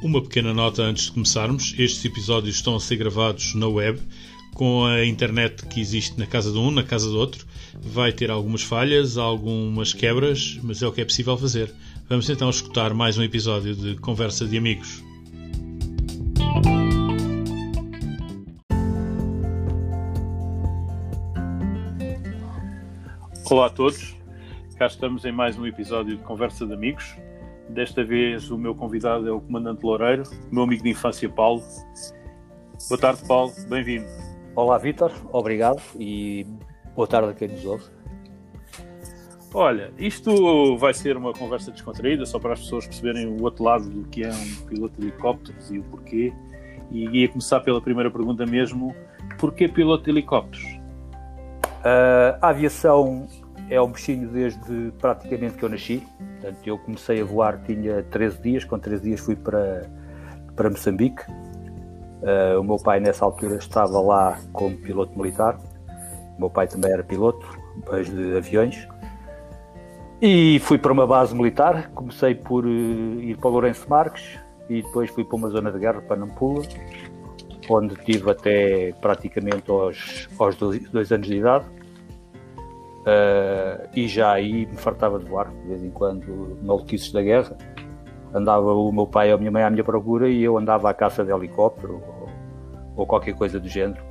Uma pequena nota antes de começarmos: estes episódios estão a ser gravados na web, com a internet que existe na casa de um, na casa do outro. Vai ter algumas falhas, algumas quebras, mas é o que é possível fazer. Vamos então escutar mais um episódio de Conversa de Amigos. Olá a todos, cá estamos em mais um episódio de Conversa de Amigos. Desta vez o meu convidado é o Comandante Loureiro, meu amigo de infância Paulo. Boa tarde, Paulo, bem-vindo. Olá, Vítor, obrigado e boa tarde a quem nos ouve. Olha, isto vai ser uma conversa descontraída, só para as pessoas perceberem o outro lado do que é um piloto de helicópteros e o porquê. E ia começar pela primeira pergunta mesmo: porquê piloto de helicópteros? Uh, a aviação é um bichinho desde praticamente que eu nasci. Portanto, eu comecei a voar, tinha 13 dias. Com 13 dias fui para, para Moçambique. Uh, o meu pai, nessa altura, estava lá como piloto militar. O meu pai também era piloto, mas de aviões. E fui para uma base militar. Comecei por uh, ir para Lourenço Marques e depois fui para uma zona de guerra, para Nampula onde tive até praticamente aos, aos dois, dois anos de idade. Uh, e já aí me fartava de voar, de vez em quando, maluquices da guerra. Andava o meu pai ou a minha mãe à minha procura e eu andava à caça de helicóptero ou, ou qualquer coisa do género.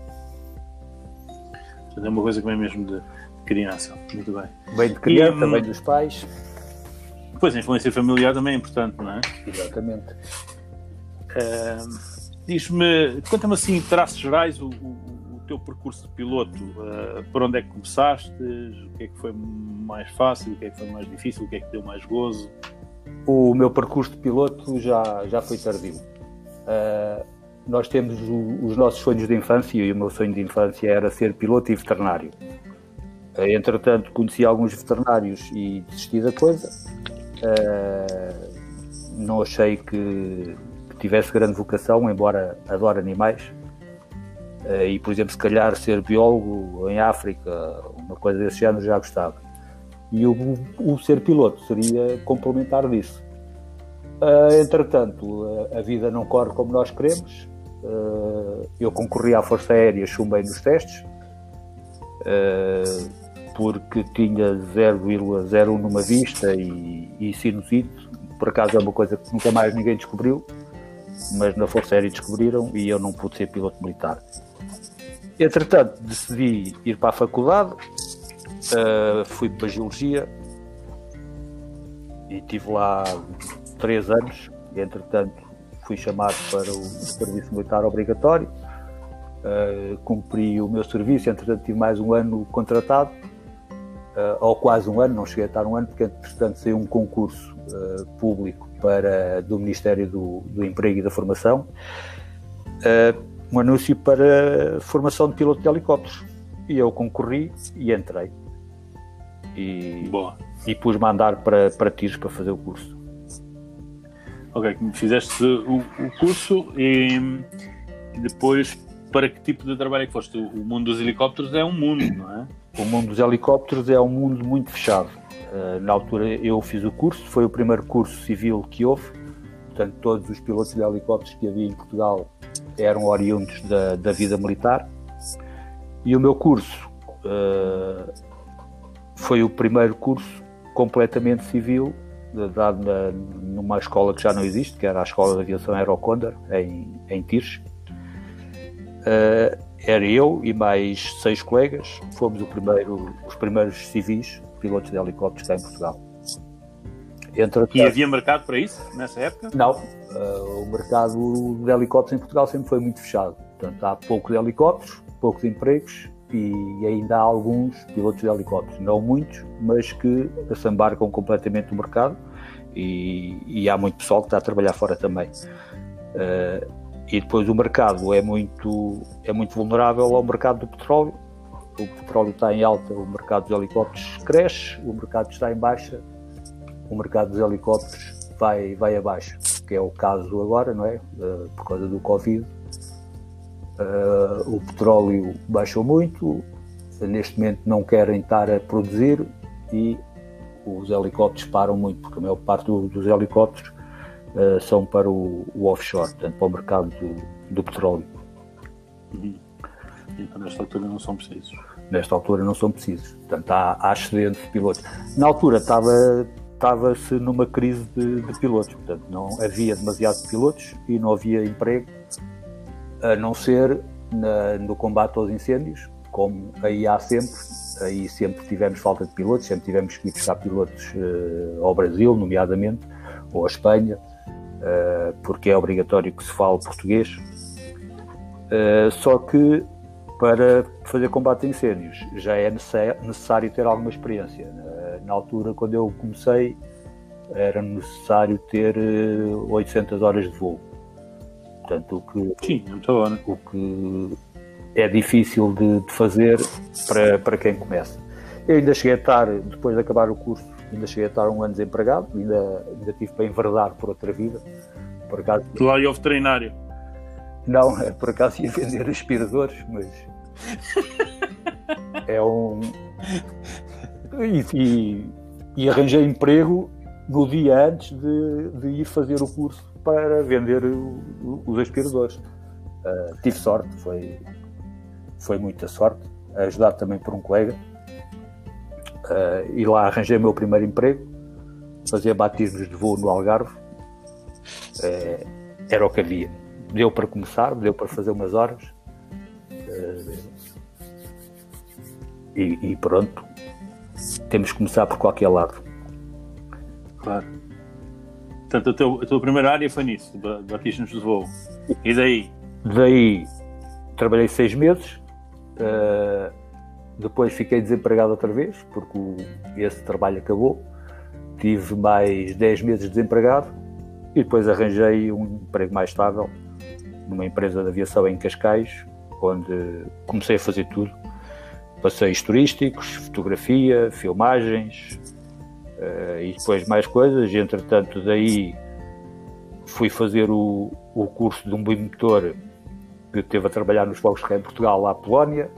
É uma coisa que vem mesmo de criança. Muito bem. Bem de criança, e, bem dos pais. Pois, a influência familiar também é importante, não é? Exatamente. Uh, Diz-me, conta-me assim, traços gerais, o, o, teu percurso de piloto. Uh, por onde é que começaste? O que é que foi mais fácil? O que é que foi mais difícil? O que é que deu mais gozo? O meu percurso de piloto já, já foi tardio. Uh, nós temos o, os nossos sonhos de infância e o meu sonho de infância era ser piloto e veterinário. Uh, entretanto, conheci alguns veterinários e desisti da coisa. não achei que tivesse grande vocação, embora adore animais. Eh, e, por exemplo, se calhar ser biólogo em África, uma coisa desse género, já gostava. E o, o ser piloto seria complementar disso. Uh, entretanto, a, a, vida não corre como nós queremos. Uh, eu concorri à Força Aérea, chumbei nos testes, uh, porque tinha 0,01 numa vista e, e sinusite. Por acaso é uma coisa que nunca mais ninguém descobriu mas na Força Aérea descobriram e eu não pude ser piloto militar. Entretanto, decidi ir para a faculdade, uh, fui para a Geologia e tive lá três anos. E, entretanto, fui chamado para o serviço militar obrigatório. Uh, cumpri o meu serviço, entretanto, tive mais um ano contratado, uh, ou quase um ano, não cheguei a estar um ano, porque, entretanto, saiu um concurso uh, público para, do Ministério do, do Emprego e da Formação uh, um anúncio para formação de piloto de helicópteros. E eu concorri e entrei. E, Boa. e pus-me a andar para, para tiros para fazer o curso. Ok, fizeste o, o curso e, e, depois para que tipo de trabalho é que foste? O mundo dos helicópteros é um mundo, não é? O mundo dos helicópteros é um mundo muito fechado eh, na altura eu fiz o curso, foi o primeiro curso civil que houve, portanto todos os pilotos de helicópteros que havia em Portugal eram oriundos da, da vida militar. E o meu curso uh, foi o primeiro curso completamente civil, dado na, numa escola que já não existe, que era a Escola de Aviação Aerocondor, em, em Tires. Uh, era eu e mais seis colegas, fomos primeiro, os primeiros civis pilotos de helicópteros cá em Portugal. Entre e havia mercado para isso nessa época? Não, uh, o mercado de helicópteros em Portugal sempre foi muito fechado. Portanto, há pouco de helicópteros, poucos empregos e ainda há alguns pilotos de helicópteros, não muitos, mas que se embarcam completamente no mercado e, e há muito pessoal que está a trabalhar fora também. Uh, e depois o mercado é muito, é muito vulnerável ao mercado do petróleo, o petróleo está em alta, o mercado dos helicópteros cresce, o mercado está em baixa, o mercado dos helicópteros vai, vai abaixo, que é o caso agora, não é? Uh, por causa do Covid. Uh, o petróleo baixou muito, neste momento não querem estar a produzir e os helicópteros param muito, porque a maior parte do, dos helicópteros uh, são para o, o, offshore, portanto, para o mercado do, do petróleo. Uhum. Então, nesta altura não são precisos. Nesta altura não são precisos. Portanto, há, há excedente de pilotos. Na altura estava estava-se numa crise de, de, pilotos, portanto não havia demasiados pilotos e não havia emprego, a não ser na, no combate aos incêndios, como aí há sempre, aí sempre tivemos falta de pilotos, sempre tivemos que ir buscar pilotos uh, ao Brasil, nomeadamente, ou à Espanha, uh, porque é obrigatório que se fale português. Uh, só que para fazer combate a incêndios já é necessário ter alguma experiência. Na altura, quando eu comecei, era necessário ter 800 horas de voo. Portanto, o que, Sim, né? o que é difícil de, de, fazer para, para quem começa. Eu ainda cheguei a estar, depois de acabar o curso, ainda cheguei a estar um ano desempregado, ainda, ainda tive para enverdar por outra vida. Por acaso, lá houve treinário? Não, é, por acaso ia vender aspiradores, mas é um. E, e, e, arranjei emprego no dia antes de, de ir fazer o curso para vender o, os aspiradores. Uh, tive sorte, foi, foi muita sorte, ajudado também por um colega. Uh, e lá arranjei o meu primeiro emprego, fazia batismos de voo no Algarve. Uh, era o que havia. Deu para começar, deu para fazer umas horas. E, e, pronto, temos que começar por qualquer lado. Claro. Portanto, a, teu, a tua primeira área foi nisso, batismos de voo. E daí? Daí trabalhei seis meses, Uh, depois fiquei desempregado outra vez, porque o, esse trabalho acabou. Tive mais 10 meses desempregado e depois arranjei um emprego mais estável numa empresa de aviação em Cascais, onde comecei a fazer tudo. Passeios turísticos, fotografia, filmagens uh, e depois mais coisas. Entretanto, daí fui fazer o, o curso de um bimotor que teve a trabalhar nos fogos de em Portugal, lá Polónia.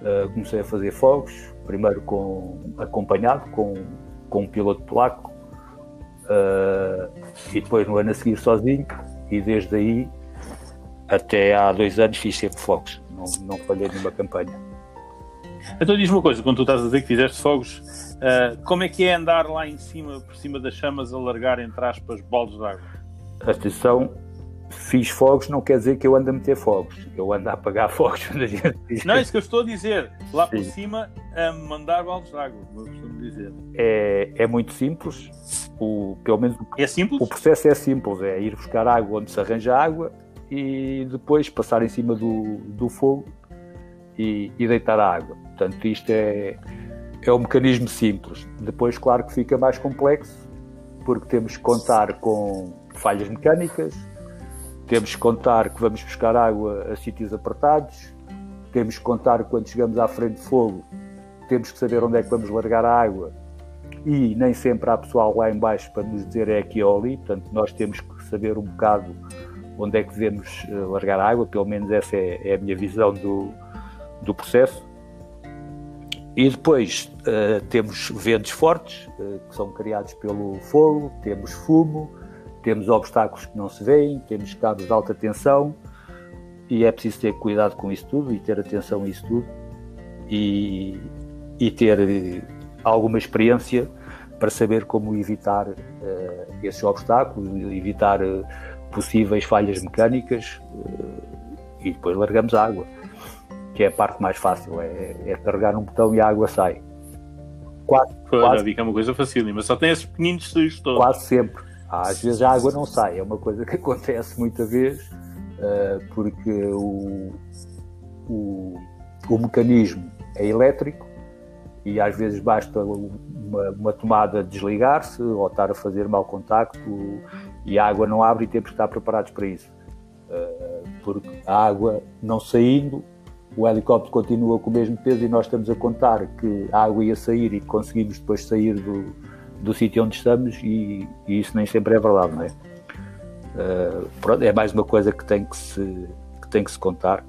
Uh, comecei a fazer fogos, primeiro com, acompanhado com, com um piloto polaco uh, e depois no ano a seguir sozinho e desde aí até há dois anos fiz sempre fogos, não, não falhei nenhuma campanha. Então diz-me uma coisa, quando tu estás a dizer que fizeste fogos, uh, como é que é andar lá em cima, por cima das chamas, a largar, entre aspas, bolos de água? Atenção, fiz fogos não quer dizer que eu ando a meter fogos. Eu ando a apagar fogos. Não, é isso que eu estou a dizer. Lá Sim. por cima, a mandar baldes de água, como eu costumo dizer. É, é muito simples. O, pelo menos é simples? o processo é simples. É ir buscar água onde se arranja água e depois passar em cima do, do fogo e, e deitar a água. Portanto, isto é, é um mecanismo simples. Depois, claro que fica mais complexo, porque temos que contar com falhas mecânicas, temos que contar que vamos buscar água a sítios apertados, temos que contar quando chegamos à frente de fogo, temos que saber onde é que vamos largar a água e nem sempre há pessoal lá embaixo para nos dizer é aqui ou ali, portanto nós temos que saber um bocado onde é que devemos eh, largar a água, pelo menos essa é, é a minha visão do, do processo. E depois uh, temos ventos fortes, uh, que são criados pelo fogo, temos fumo, temos obstáculos que não se veem, temos cabos de alta tensão e é preciso ter cuidado com isso tudo e ter atenção a isso tudo e, e ter eh, alguma experiência para saber como evitar uh, esses obstáculos, evitar possíveis falhas mecânicas e depois largamos a água, que é a parte mais fácil, é, é carregar um botão e a água sai. Quase, quase, é uma coisa facílima, só tem esses pequeninos sujos todos. Quase sempre. Às vezes a água não sai, é uma coisa que acontece muita vez, uh, porque o, o, o, mecanismo é elétrico e às vezes basta uma, uma tomada desligar-se ou estar a fazer mau contacto e a água não abre e temos que estar preparados para isso. Uh, porque a água não saindo, o helicóptero continua com o mesmo peso e nós estamos a contar que a água ia sair e conseguimos depois sair do, do sítio onde estamos e, e, isso nem sempre é verdade, não é? Uh, pronto, é mais uma coisa que tem que se, que tem que se contar.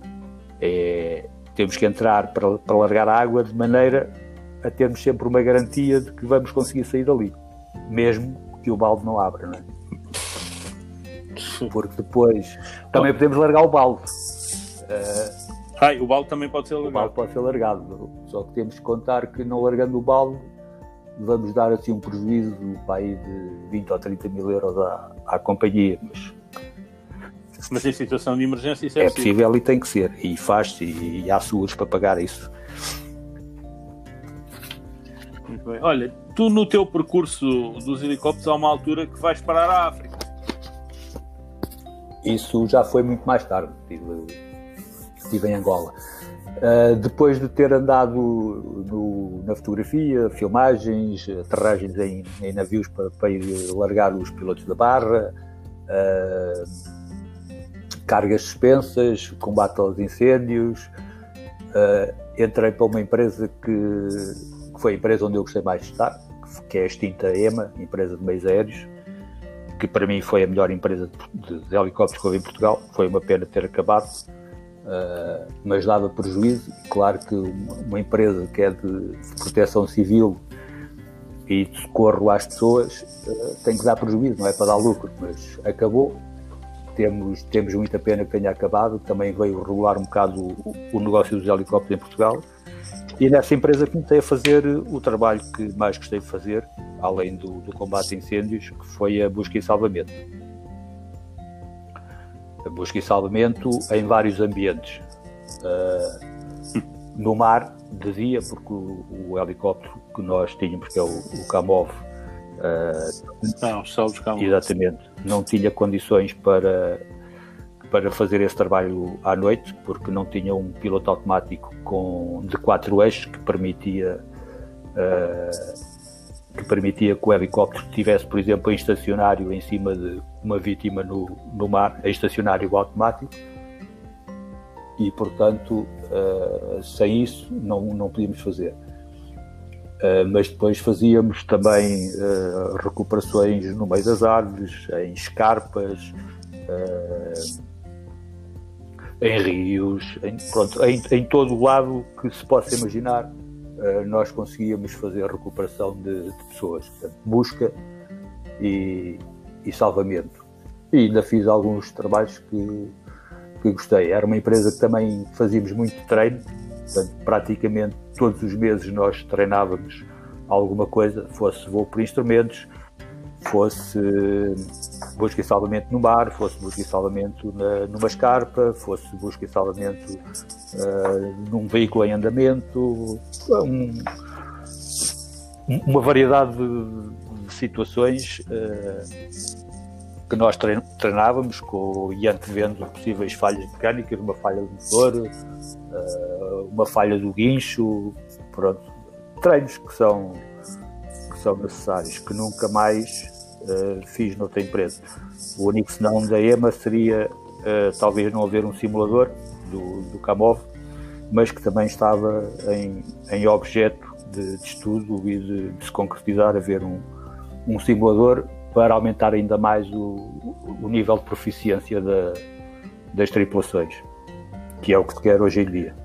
É, temos que entrar para, para largar a água de maneira a termos sempre uma garantia de que vamos conseguir sair dali, mesmo que o balde não abra, não é? porque depois também podemos largar o balde. Uh, Ai, o balde também pode ser largado. O balde pode ser largado, só que temos que contar que não largando o balde vamos dar assim um prejuízo para aí de 20 ou 30 mil euros à, à companhia, mas mas em situação de emergência isso é, é possível. possível e tem que ser. E faz-se e, e há seguros para pagar isso. Muito bem. Olha, tu no teu percurso dos helicópteros há uma altura que vais parar a África. Isso já foi muito mais tarde. Estive, estive em Angola. Uh, depois de ter andado no, na fotografia, filmagens, aterragens em, em navios para, para, ir largar os pilotos da barra, uh, cargas suspensas, combate aos incêndios. Uh, entrei para uma empresa que, que, foi a empresa onde eu gostei mais de estar, que é a extinta EMA, empresa de meios aéreos, que para mim foi a melhor empresa de, de helicópteros que houve em Portugal. Foi uma pena ter acabado, uh, mas dava prejuízo. Claro que uma empresa que é de proteção civil e de socorro às pessoas uh, tem que dar prejuízo, não é para dar lucro, mas acabou temos, temos muita pena que tenha acabado, também veio regular um bocado o, o negócio dos helicópteros em Portugal. E nessa empresa comecei a fazer o trabalho que mais gostei de fazer, além do, do combate a incêndios, que foi a busca e salvamento. Busca e salvamento em vários ambientes. Uh, no mar, de dia, porque o, o, helicóptero que nós tínhamos, que é o, o Kamov, uh, não, exatamente, não tinha condições para, para fazer esse trabalho à noite, porque não tinha um piloto automático com, de quatro eixos que permitia, uh, que permitia que o helicóptero estivesse, por exemplo, em estacionário em cima de uma vítima no, no mar, em estacionário automático. E, portanto, uh, sem isso não, não podíamos fazer. Uh, mas depois fazíamos também uh, recuperações no meio das árvores, em escarpas, em rios, em, pronto, em, em, todo o lado que se possa imaginar, nós conseguíamos fazer recuperação de, de pessoas, portanto, busca e, e, salvamento. E ainda fiz alguns trabalhos que, que gostei. Era uma empresa que também fazíamos muito treino, Portanto, praticamente todos os meses nós treinávamos alguma coisa, fosse voo por instrumentos, fosse busca e salvamento no mar, fosse busca e salvamento na, numa escarpa, fosse busca e salvamento uh, num veículo em andamento, um, uma variedade de, situações uh, que nós treinávamos com, e antevendo possíveis falhas mecânicas, uma falha do motor, uh, uma falha do guincho, pronto, treinos que são, que são necessários, que nunca mais uh, fiz noutra empresa. O único senão da EMA seria uh, talvez não haver um simulador do, do mas que também estava em, em objeto de, de estudo e de, de, se concretizar, haver um, um simulador para aumentar ainda mais o, o nível de proficiência da, das tripulações que é o que se quer hoje em dia.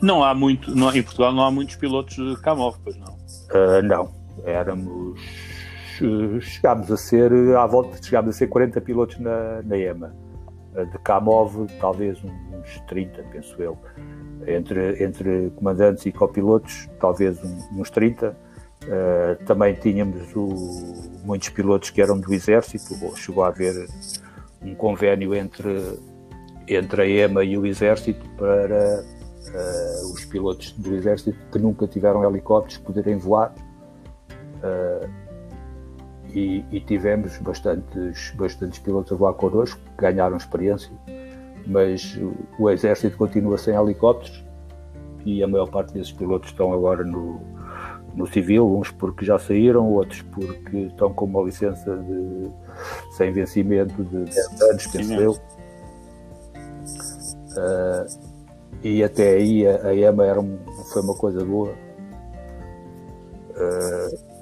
Não há muito, não, em Portugal não há muitos pilotos de Camov, pois não? Uh, não, éramos, chegámos a ser, à volta, chegámos a ser 40 pilotos na, na EMA. Uh, de Camov, talvez uns 30, penso eu. Entre, entre comandantes e copilotos, talvez uns 30. Uh, também tínhamos o, muitos pilotos que eram do Exército, chegou a haver um convênio entre entre a EMA e o Exército para uh, os pilotos do Exército que nunca tiveram helicópteros poderem voar. Uh, e, e, tivemos bastantes, bastantes pilotos a voar connosco, que ganharam experiência, mas o, o Exército continua sem helicópteros e a maior parte desses pilotos estão agora no, no civil, uns porque já saíram, outros porque estão com uma licença de, sem vencimento de 10 anos, penso eu. Uh, e até aí a, a EMA era um, foi uma coisa boa. Uh,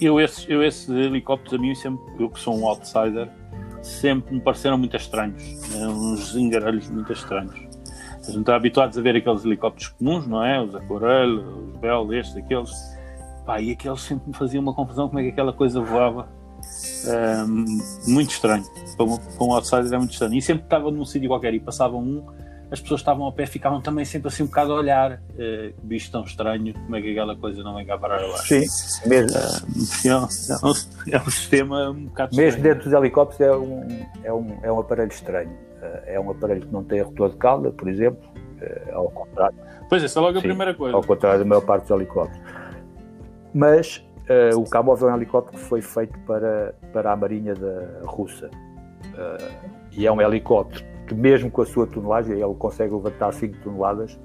eu, esses, eu esses helicópteros a mim sempre, eu que sou um outsider, sempre me pareceram muito estranhos. Né? Uns engaralhos muito estranhos. A gente está habituados a ver aqueles helicópteros comuns, não é? Os Acorel, os Bell, estes, aqueles. Pá, e aqueles sempre me faziam uma confusão como é que aquela coisa voava Um, muito estranho. Para um, para um outsider é muito estranho. E sempre que estava num sítio qualquer e passava um, as pessoas estavam ao pé ficavam também sempre assim um bocado a olhar. Uh, bicho tão estranho, como é que aquela coisa não vem cá parar lá? Sim, mesmo. Uh, é, um, é um sistema um bocado Mesmo estranho. dentro dos helicópteros é um, é um, é um aparelho estranho. É um aparelho que não tem rotor de cauda, por exemplo, uh, ao contrário. Pois, essa é logo a Sim, primeira coisa. Ao contrário da maior parte dos helicópteros. Mas uh, o Kamov é um helicóptero que foi feito para, para a Marinha da Russa. Uh, e é um helicóptero que, mesmo com a sua tonelagem, ele consegue levantar 5 toneladas,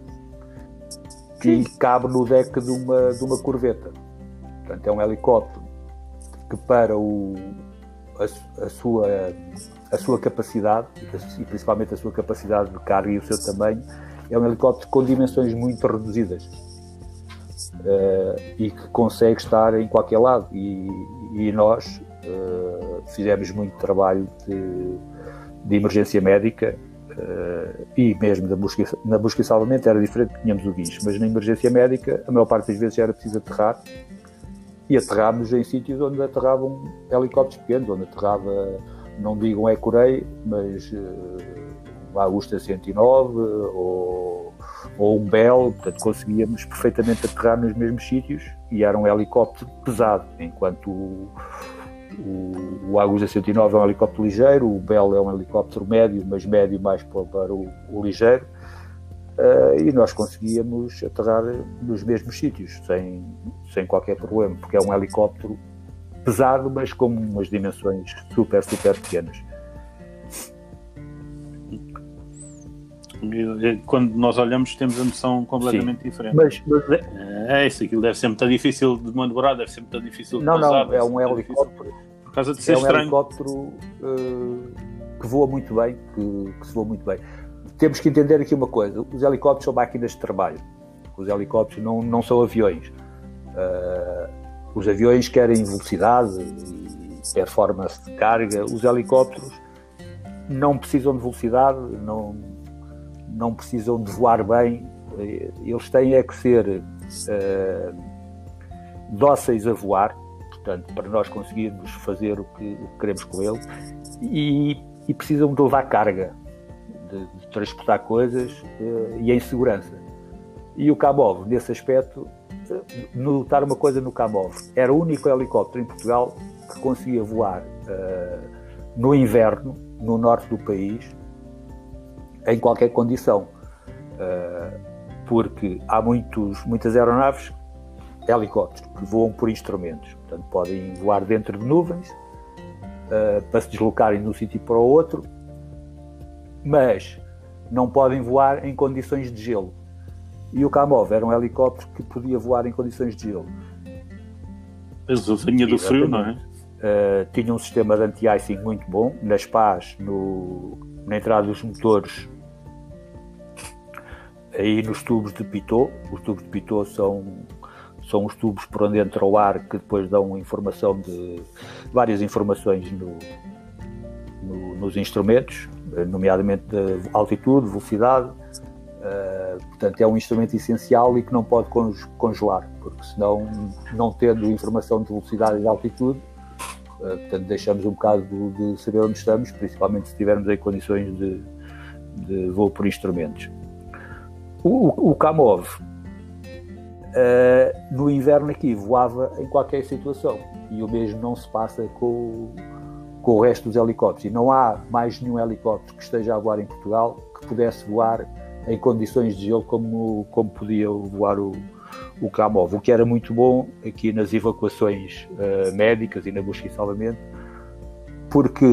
que cabe no deck de uma, de uma corveta. Portanto, é um helicóptero que, para o, a, a, sua, a sua capacidade, e principalmente a sua capacidade de carga e o seu tamanho, é um helicóptero com dimensões muito reduzidas uh, e que consegue estar em qualquer lado. E, e nós uh, fizemos muito trabalho de, de emergência médica uh, e mesmo na busca, na busca e salvamento era diferente, tínhamos o guincho, mas na emergência médica a maior parte das vezes era preciso aterrar e aterrámos em sítios onde aterravam helicópteros pequenos, onde aterrava, não digo um Ecorei, mas uma Augusta 109 ou, ou um Bell, portanto conseguíamos perfeitamente aterrar nos mesmos sítios e era um helicóptero pesado, enquanto o, o, o Augusta 109 é um helicóptero ligeiro, o Bell é um helicóptero médio, mas médio mais para, para o, o, ligeiro, uh, e nós conseguíamos aterrar nos mesmos sítios, sem, sem qualquer problema, porque é um helicóptero pesado, mas com umas dimensões super, super pequenas. quando nós olhamos temos a noção completamente Sim. diferente. Mas, mas é, é isso, aquilo deve ser muito difícil de manobrar, deve ser muito difícil de Não, não, é um helicóptero. Por causa de ser é um estranho. helicóptero uh, que voa muito bem, que, que, se voa muito bem. Temos que entender aqui uma coisa: os helicópteros são máquinas de trabalho. Os helicópteros não, não são aviões. Uh, os aviões querem velocidade e performance de carga. Os helicópteros não precisam de velocidade, não, não precisam de voar bem, eles têm é que ser uh, dóceis a voar, portanto, para nós conseguirmos fazer o que, o que queremos com ele, e, e, precisam de levar carga, de, de transportar coisas uh, e em segurança. E o Kamov, nesse aspecto, notar uma coisa no Kamov, era o único helicóptero em Portugal que conseguia voar uh, no inverno, no norte do país, em qualquer condição. Uh, porque há muitos, muitas aeronaves, helicópteros, que voam por instrumentos. Portanto, podem voar dentro de nuvens uh, para se deslocarem de um sítio para o outro, mas não podem voar em condições de gelo. E o Kamov era um helicóptero que podia voar em condições de gelo. Mas a vinha do frio, não é? Uh, tinha um sistema de anti-icing muito bom, nas pás, no, na entrada dos motores aí nos tubos de pitot. Os tubos de pitot são, são os tubos por onde entra o ar que depois dão informação de várias informações no, no, nos instrumentos, nomeadamente de altitude, velocidade. Uh, portanto, é um instrumento essencial e que não pode congelar, porque senão, não tendo informação de velocidade e de altitude, uh, portanto, deixamos um bocado de, saber onde estamos, principalmente se estivermos em condições de, de voo por instrumentos. O, o Kamov, uh, no inverno aqui, voava em qualquer situação. E o mesmo não se passa com, com o resto dos helicópteros. E não há mais nenhum helicóptero que esteja a voar em Portugal que pudesse voar em condições de gelo como, como podia voar o, o Kamov. O que era muito bom aqui nas evacuações uh, médicas e na busca e salvamento, porque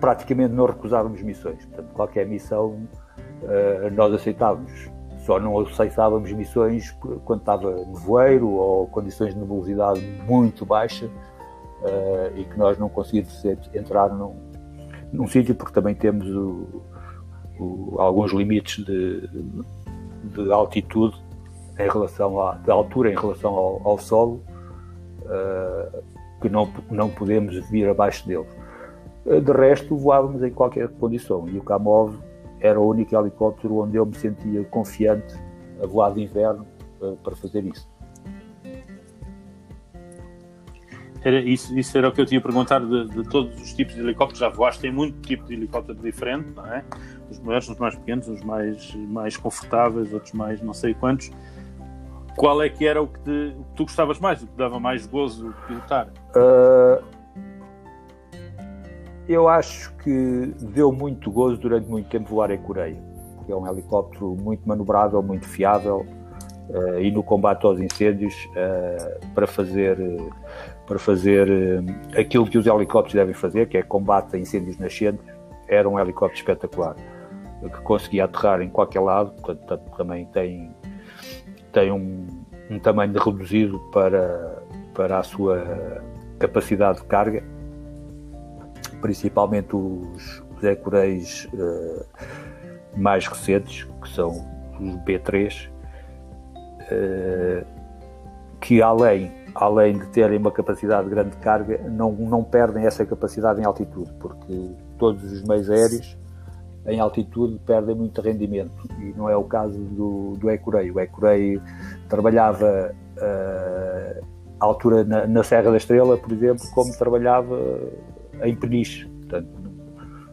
praticamente não recusávamos missões. Portanto, qualquer missão uh, nós aceitávamos. Só não aceitávamos missões quando estava nevoeiro ou condições de nebulosidade muito baixa uh, e que nós não conseguíamos entrar num, num sítio porque também temos o, o, alguns limites de, de, altitude em relação à de altura em relação ao, ao solo uh, que não, não podemos vir abaixo dele. De resto, voávamos em qualquer condição e o Kamov era o único helicóptero onde eu me sentia confiante a voar de inverno uh, para fazer isso. Era, isso, isso era o que eu tinha a perguntar de, de, todos os tipos de helicópteros. Já voaste, tem muito tipo de helicóptero diferente, não é? Os maiores, os mais pequenos, os mais, mais confortáveis, outros mais não sei quantos. Qual é que era o que, te, o que tu gostavas mais, o que dava mais gozo pilotar? Uh, eu acho que deu muito gozo durante muito tempo voar em Coreia, porque é um helicóptero muito manobrável, muito fiável uh, e no combate aos incêndios uh, para fazer para fazer uh, aquilo que os helicópteros devem fazer, que é combate a incêndios nascentes, era um helicóptero espetacular que conseguia aterrar em qualquer lado, portanto também tem tem um, um tamanho reduzido para para a sua capacidade de carga. Principalmente os, os Ecureis uh, mais recentes, que são os B3, uh, eh, que além, além de terem uma capacidade de grande carga, não, não perdem essa capacidade em altitude, porque todos os meios aéreos em altitude perdem muito rendimento e não é o caso do, do Ecurei. O Ecurei trabalhava uh, à altura na, na, Serra da Estrela, por exemplo, como trabalhava em peniche. Portanto,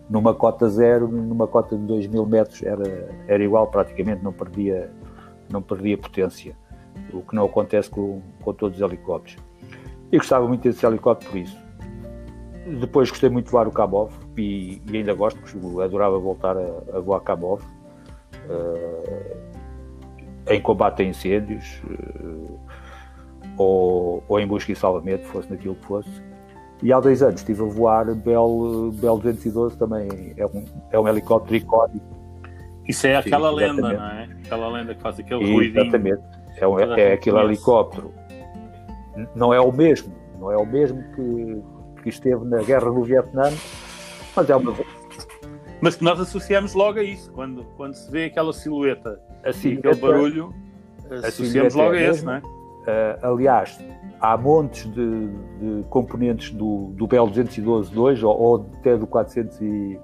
numa cota zero, numa cota de 2 mil metros era, era igual, praticamente não perdia, não perdia potência, o que não acontece com, com todos os helicópteros. E gostava muito desse helicóptero por isso. Depois gostei muito de voar o Kabov e, e ainda gosto, porque adorava voltar a, a voar Kabov uh, em combate a incêndios uh, ou, ou em busca e salvamento, fosse naquilo que fosse e há dois anos estive a voar Bell, Bell 212, também é um, é um helicóptero icónico. Isso é aquela Sim, lenda, não é? Aquela lenda que faz aquele ruído. Exatamente. É, um, é aquele helicóptero. Não é o mesmo, não é o mesmo que, que esteve na guerra no Vietnã, mas é uma. Mas que nós associamos logo a isso, quando, quando se vê aquela silhueta, assim, aquele barulho, associamos logo a esse, não é? Uh, aliás, há montes de, de componentes do, do Bell 212.2 ou, ou até do, 400 e,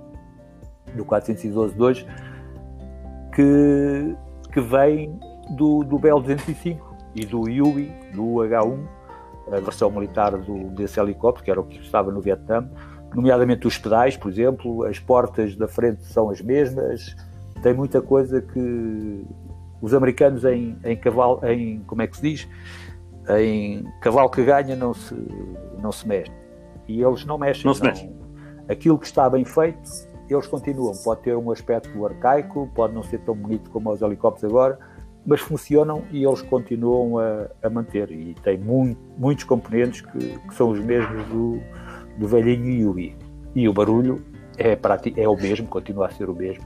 do 412.2 que, que vêm do, do Bell 205 e do Yui, do H1, a versão militar do, desse helicóptero, que era o que estava no Vietnã, nomeadamente os pedais, por exemplo, as portas da frente são as mesmas, tem muita coisa que os americanos em, em cavalo, em, como é que se diz? em cavalo que ganha não se, não se mexe. E eles não mexem. Não se mexe. Aquilo que está bem feito, eles continuam. Pode ter um aspecto arcaico, pode não ser tão bonito como os helicópteros agora, mas funcionam e eles continuam a, a manter. E tem muito, muitos componentes que, que, são os mesmos do, do velhinho Yui. E o barulho é, é o mesmo, continua a ser o mesmo.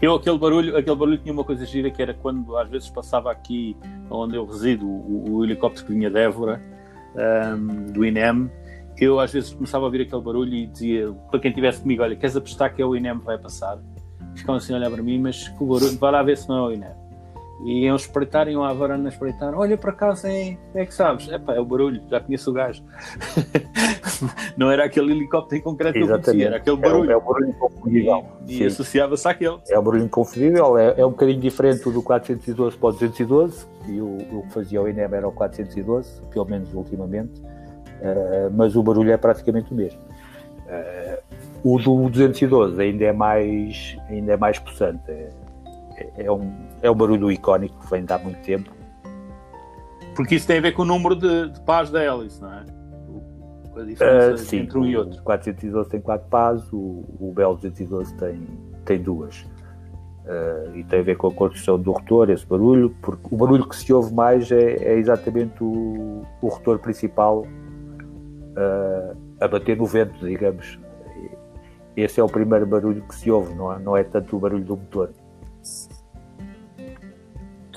Eu, aquele barulho, aquele barulho tinha uma coisa gira que era quando às vezes passava aqui onde eu resido, o, o helicóptero que vinha de Évora, um, do INEM, eu às vezes começava a ouvir aquele barulho e dizia para quem estivesse comigo: Olha, queres apostar que é o INEM que vai passar? Ficavam assim a olhar para mim, mas que barulho, vai lá ver se não é o INEM. E iam espreitar, iam à varanda espreitar. Olha, para casa é, é que sabes? Epá, é o barulho, já conheço o gajo. não era aquele helicóptero em concreto que eu conhecia, era aquele barulho. É, é o barulho inconfundível. E, e associava-se àquele. É o barulho inconfundível, é, é um bocadinho diferente do 412 para o 212, e o, o que fazia o INEM era o 412, pelo menos ultimamente, uh, mas o barulho é praticamente o mesmo. Uh, o do 212 ainda é mais, ainda é mais possante. É, é, um, é um barulho icónico que vem de há muito tempo. Porque isso tem a ver com o número de, de pás da hélice, não é? A diferença uh, sim, entre um e outro. O 412 tem 4 pás, o, o Bell 212 tem, tem duas. Uh, e tem a ver com a construção do rotor, esse barulho, porque o barulho que se ouve mais é, é exatamente o, o rotor principal uh, a bater no vento, digamos. Esse é o primeiro barulho que se ouve, não é, não é tanto o barulho do motor.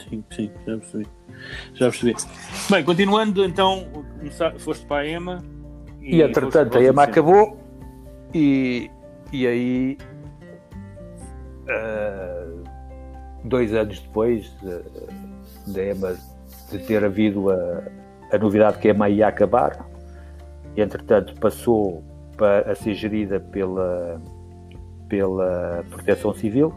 Sim, sim, já percebi. Já percebi. Bem, continuando, então, foste para a EMA. E, e entretanto, a EMA acabou e, e aí. Uh, dois anos depois uh, da EMA de ter havido a, a novidade que a EMA ia acabar, e entretanto passou para, a ser gerida pela, pela Proteção Civil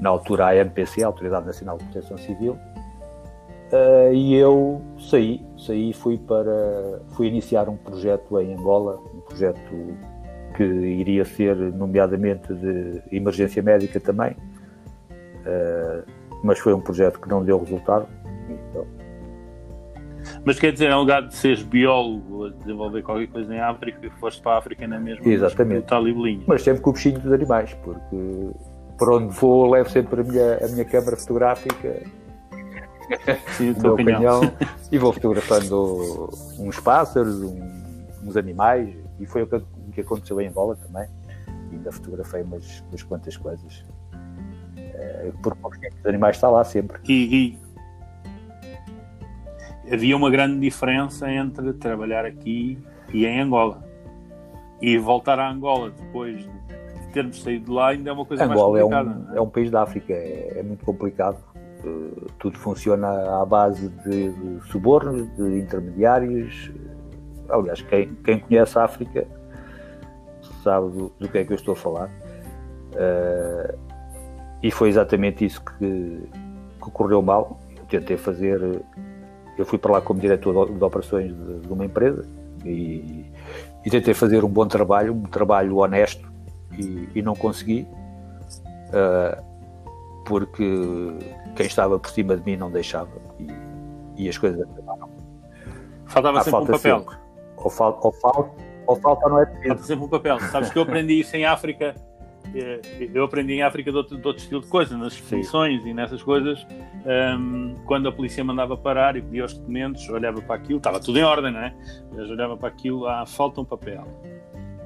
na altura a ANPC, a Autoridade Nacional de Proteção Civil, uh, e eu saí, saí fui para fui iniciar um projeto em Angola, um projeto que iria ser nomeadamente de emergência médica também, uh, mas foi um projeto que não deu resultado. Então... Mas quer dizer, em lugar de seres biólogo a desenvolver qualquer coisa em África, foste para a África na mesma Exatamente. Mas sempre com o bichinho dos animais, porque por onde vou levo sempre a minha, a minha câmara fotográfica Sim, o meu canhão e vou fotografando uns pássaros, um, uns animais e foi o que, o que aconteceu em Angola também. E ainda fotografei umas, umas quantas coisas. É, porque os animais está lá sempre. E, e, havia uma grande diferença entre trabalhar aqui e em Angola. E voltar a Angola depois de termos saído de lá ainda é uma coisa Angola mais complicada. É um, é? é um país da África, é, é muito complicado. Uh, tudo funciona à base de, de subornos, de intermediários, aliás, quem, quem conhece a África sabe do, do, que é que eu estou a falar. Uh, e foi exatamente isso que, que correu mal. Eu tentei fazer. Eu fui para lá como diretor de, de operações de, de, uma empresa e, e, tentei fazer um bom trabalho, um trabalho honesto e, e não consegui. Uh, porque quem estava por cima de mim não deixava e, e as coisas acabaram. Faltava sempre um papel. Sempre ou, fal, ou, fal, ou falta não é preciso. Falta sempre um papel. Sabes que eu aprendi isso em África. Eh, eu aprendi em África de outro, de outro estilo de coisa, nas definições e nessas coisas. Um, quando a polícia mandava parar e pedia os documentos, olhava para aquilo, estava tudo em ordem, não é? Mas olhava para aquilo, ah, falta um papel.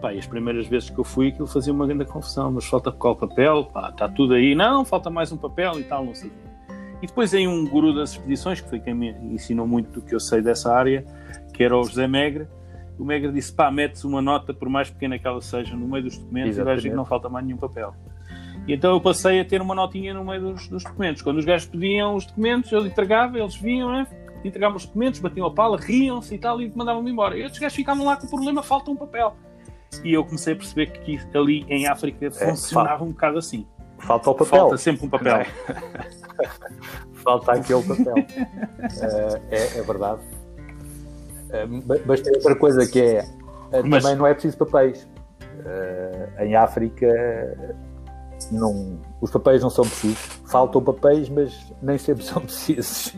Pá, e as primeiras vezes que eu fui, aquilo fazia uma grande confusão. Mas falta qual papel? Pá, está tudo aí. Não, falta mais um papel e tal, não sei. E depois em um guru das expedições, que foi quem me ensinou muito do que eu sei dessa área, que era o José Megre, o Megre disse: pá, metes uma nota, por mais pequena que ela seja, no meio dos documentos Exatamente. e vais ver que não falta mais nenhum papel. E então eu passei a ter uma notinha no meio dos, dos documentos. Quando os gajos pediam os documentos, eu entregava, eles vinham, né? entregavam os documentos, batiam a pala, riam-se e tal, e mandavam-me embora. E outros gajos ficavam lá com o problema: falta um papel. E eu comecei a perceber que ali em África é, funcionava um bocado assim. Falta o papel. Falta sempre um papel. É. falta aquele papel. é, é, é verdade. Eh, mas tem outra coisa que é eh, mas... também não é preciso papéis. Uh, em África não, os papéis não são precisos. Faltam papéis, mas nem sempre são precisos.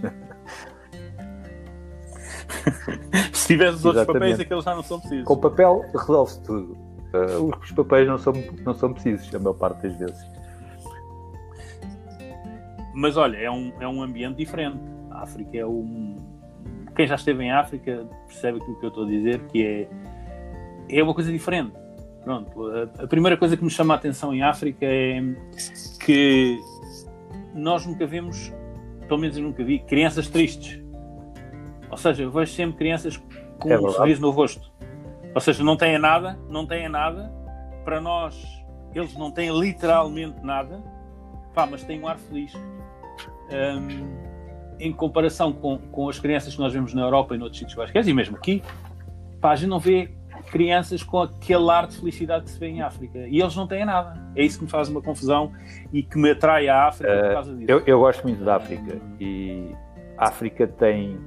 Se tivesse os outros papéis, aqueles já não são precisos. Com papel resolve-se tudo. Uh, os papéis não são, não são precisos, a maior parte das vezes. Mas olha, é um, é um ambiente diferente. A África é um, quem já esteve em África percebe aquilo que eu estou a dizer, que é, é uma coisa diferente. Pronto, a, a primeira coisa que me chama a atenção em África é que nós nunca vemos, pelo menos eu nunca vi, crianças tristes. Ou seja, eu vejo sempre crianças com é um sorriso no rosto. Ou seja, não têm nada, não têm nada. Para nós, eles não têm literalmente nada, pá, mas têm um ar feliz. Um, em comparação com, com as crianças que nós vemos na Europa e noutros sítios quaisquer, e mesmo aqui, pá, a gente não vê crianças com aquele ar de felicidade que se vê em África. E eles não têm nada. É isso que me faz uma confusão e que me atrai à África uh, por causa disso. Eu, eu, gosto muito da África e a África tem,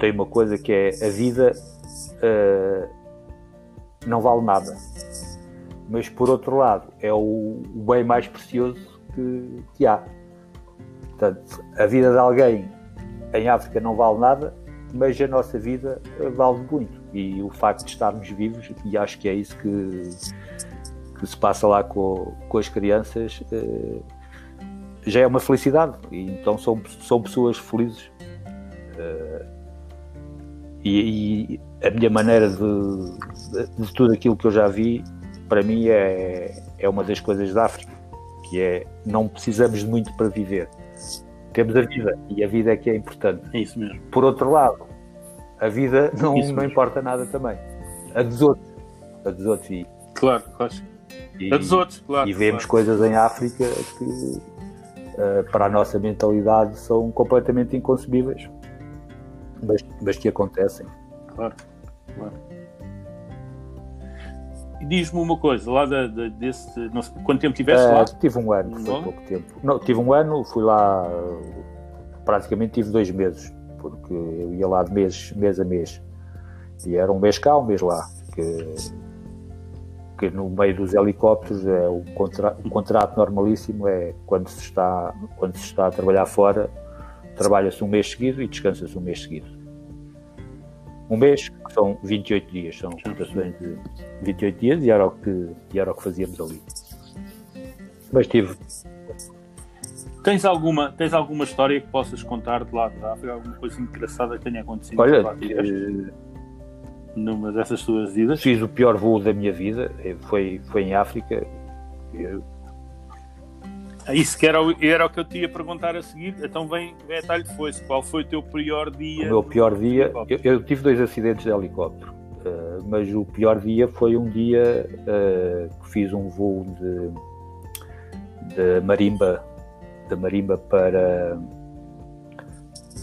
tem uma coisa que é a vida uh, não vale nada. Mas por outro lado, é o, o bem mais precioso que, que há. Portanto, a vida de alguém em África não vale nada, mas a nossa vida vale muito. E o facto de estarmos vivos, e acho que é isso que, que se passa lá com, com as crianças, eh, já é uma felicidade. E então são, são pessoas felizes. Eh, e, e, a minha maneira de, de, de, tudo aquilo que eu já vi, para mim é, é uma das coisas da África, que é não precisamos de muito para viver temos a vida e a vida é que é importante. É isso mesmo. Por outro lado, a vida não, não importa nada também. A dos outros. A dos outros. E, claro, claro. E, a dos outros, claro. E vemos claro. coisas em África que, uh, para a nossa mentalidade, são completamente inconcebíveis, mas, mas que acontecem. Claro, claro. Diz-me uma coisa, lá da, da, desse. Não sei, quanto tempo tiveste uh, lá? Tive um ano, foi pouco tempo. Não, tive um ano, fui lá. Praticamente tive dois meses, porque eu ia lá de mês, mês a mês. E era um mês cá, um mês lá. Que, que no meio dos helicópteros é o, contra, o contrato normalíssimo é quando se está quando se está a trabalhar fora trabalha-se um mês seguido e descansa-se um mês seguido um mês que são 28 dias são rotações de 28 dias e era o que e era o que fazíamos ali mas tive Tens alguma, tens alguma história que possas contar de lá de África? Alguma coisa engraçada que tenha acontecido? Olha, tiveste numa dessas tuas idas? fiz o pior voo da minha vida eh, foi, foi em África Eu- Isso que era, o- era o que eu te ia perguntar a seguir. Então vem, vem a talho de foice. Qual foi o teu pior dia? O meu pior dia, eu, eu tive dois acidentes de helicóptero, eh, mas o pior dia foi um dia eh, que fiz um voo de, de marimba, de marimba para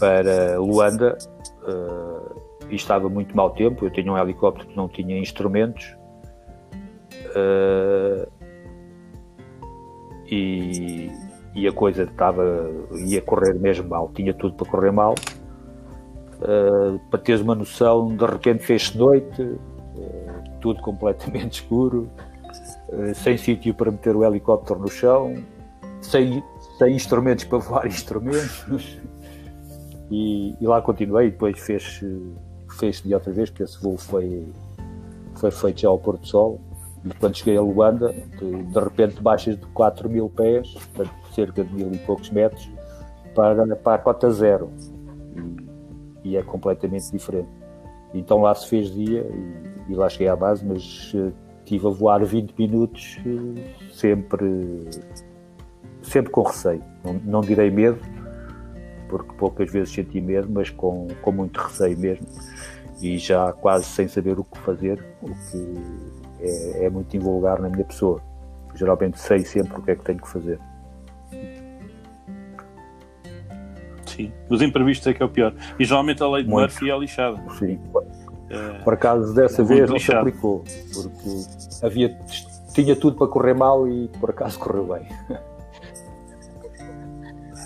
para Luanda eh, e estava muito mau tempo. Eu tinha um helicóptero que não tinha instrumentos eh, e, e a coisa estava ia correr mesmo mal. Tinha tudo para correr mal. Uh, para teres uma noção, de repente fez noite, uh, tudo completamente escuro, uh, sem sítio para meter o helicóptero no chão, sem, sem instrumentos para voar instrumentos. E, e lá continuei, depois fez, fez de outra vez, porque esse voo foi, foi feito já ao Porto Sol. E quando cheguei a Luanda, de, de repente baixas de 4 mil pés, cerca de mil e poucos metros, para, para a cota zero e é completamente diferente. Então lá se fez dia e, e lá cheguei à base, mas uh, tive a voar 20 minutos uh, sempre, sempre com receio. Não, não direi medo, porque poucas vezes senti medo, mas com, com muito receio mesmo. E já quase sem saber o que fazer, o que é, é muito invulgar na minha pessoa. Geralmente sei sempre o que é que tenho que fazer. Sim, os imprevistos é que é o pior. E geralmente a lei de Muito. Murphy é lixada. Sim. É, Por acaso dessa Muito vez não se aplicou, porque havia, tinha tudo para correr mal e por acaso correu bem.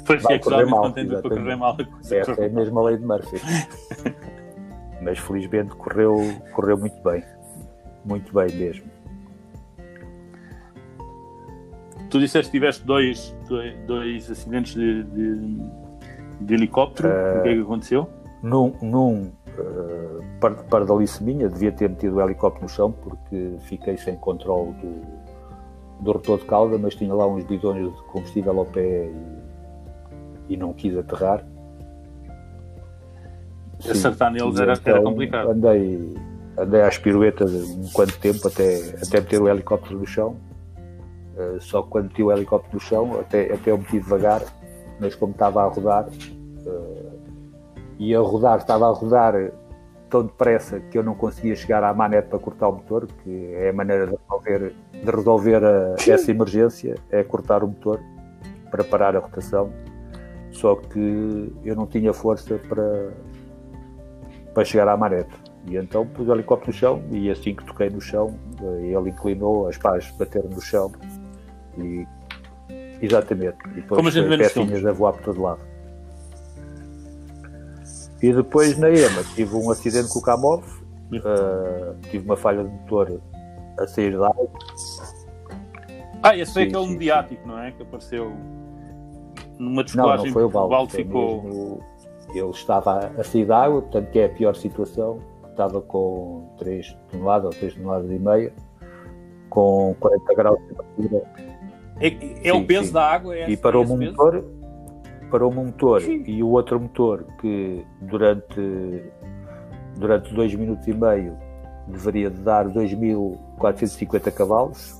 Pois vai é que correr mal, não tem tudo para correr mal. Essa é corre a mesma lei de Murphy. Mas felizmente correu, correu muito bem. Muito bem mesmo. Tu disseste que tiveste dois, dois, dois acidentes de, de, de helicóptero. Eh, o que é que aconteceu? Num, num uh, par- pardalice minha, devia ter metido o helicóptero no chão porque fiquei sem controle do, do rotor de cauda, mas tinha lá uns bidões de combustível ao pé e, e não quis aterrar. Sim, Acertar neles era, era então complicado. Andei, andei às piruetas um quanto tempo até, até meter o helicóptero no chão. Uh, só que quando meti o helicóptero no chão, até, até eu meti devagar, mas como estava a rodar, uh, e a rodar, estava a rodar tão depressa que eu não conseguia chegar à manete para cortar o motor, que é a maneira de resolver, de resolver a- essa emergência, é cortar o motor para parar a rotação. Só que eu não tinha força para, para chegar à manete. E então pus o helicóptero no chão e assim que toquei no chão, ele inclinou, as pás bateram no chão e exatamente. E depois Como a gente pecinhas a voar por todo lado. E depois na EMA tive um acidente com o Kamov, eh, tive uma falha de motor a sair da água. Ah, esse foi sim, aquele sim, mediático, não é? Que apareceu numa Não, descolagem. não foi o o balde. balde foi ficou. mesmo- ele estava a sair da água, portanto que é a pior situação. Estava com 3 toneladas ou 3 toneladas e meia, com 40 graus de temperatura É, é o Sim, peso sim. da água? É e é o esse peso? motor, parou-me o motor e o outro motor que durante, durante 2 minutos e meio deveria de dar 2.450 cavalos,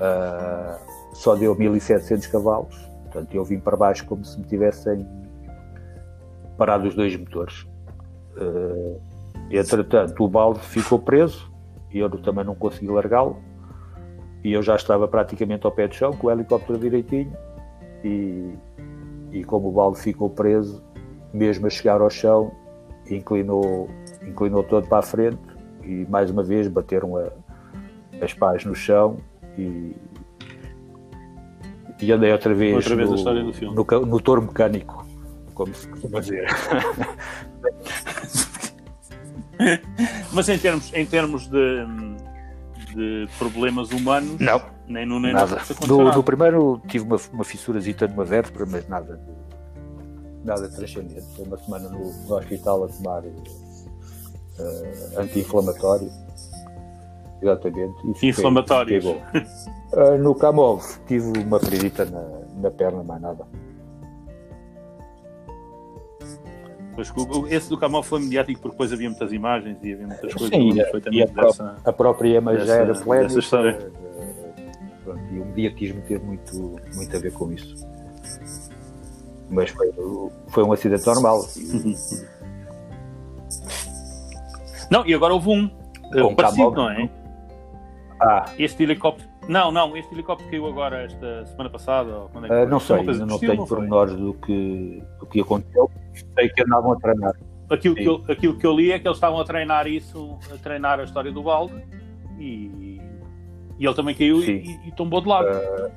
ah, só deu 1.700 cavalos, portanto eu vim para baixo como se me tivessem parado os dois motores. Ah, entretanto o balde ficou preso e eu também não consegui largá-lo. E eu já estava praticamente ao pé do chão, com o helicóptero direitinho, e, e como o balde ficou preso, mesmo a chegar ao chão, inclinou, inclinou todo para a frente e mais uma vez bateram a- as pás no chão e, e andei outra vez, Outra vez no, no, no touro mecânico como se costuma dizer. Mas em termos, em termos de, de problemas humanos, Não, nem no nem nada. no No, primeiro tive uma, uma fissurazita numa vértebra, mas nada, de- nada transcendente. Foi uma semana no, no hospital a tomar eh, anti-inflamatório. Exatamente. fiquei- Inflamatórios. Ah, no Camov tive uma feridita na, na perna, mais nada. Pois, esse do Camão foi mediático porque depois havia muitas imagens e havia muitas coisas. Sim, e a, dessa- a própria dessa- era polémica. história. eh, e o mediatismo teve muito, muito a ver com isso. Mas foi, foi um acidente normal. Não, e agora houve um eh, Com parecido, não é? Ah, Este helicóptero. Não, não, este helicóptero caiu agora esta semana passada. ou Quando é que foi? não Foi sei, coisa não tenho pormenores do que, do que aconteceu. Sei que andavam a treinar. Aquilo que, eu, aquilo que eu li é que eles estavam a treinar isso, a treinar a história do balde e, e ele também caiu e, e tombou de lado. Eh,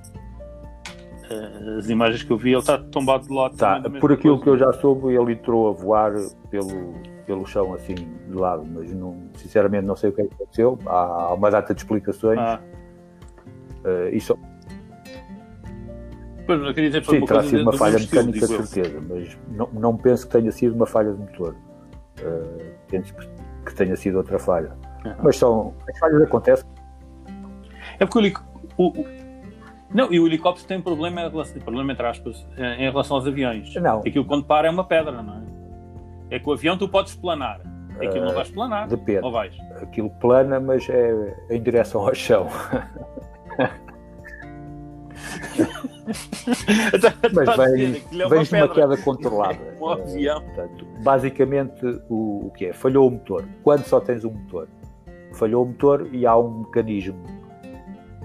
As imagens que eu vi, ele está tombado de lado. Tá, por aquilo que eu coisa. já soube, ele entrou a voar pelo, pelo chão assim de lado, mas não, sinceramente não sei o que é que aconteceu. Há, há uma data de explicações. Ah, ah, isso pois, eu queria dizer, foi Sim, terá sido do uma falha mecânica, de eu. certeza, mas não, não penso que tenha sido uma falha de motor. Uh, penso que, tenha sido outra falha. Aham. Mas são. As falhas acontecem. É porque o, helic- o- não, e o helicóptero tem um problema, em relação, problema entre aspas, em em relação aos aviões. Não. Aquilo quando para é uma pedra, não é? É que o avião tu podes planar. Aquilo não Eh, vais planar. depende. Ou vais? Aquilo plana, mas é em direção ao chão. Mas aquilo é uma vens de uma pedra. queda controlada. Um avião. Portanto, basicamente, o, o que é? Falhou o motor. Quando só tens um motor? Falhou o motor e há um mecanismo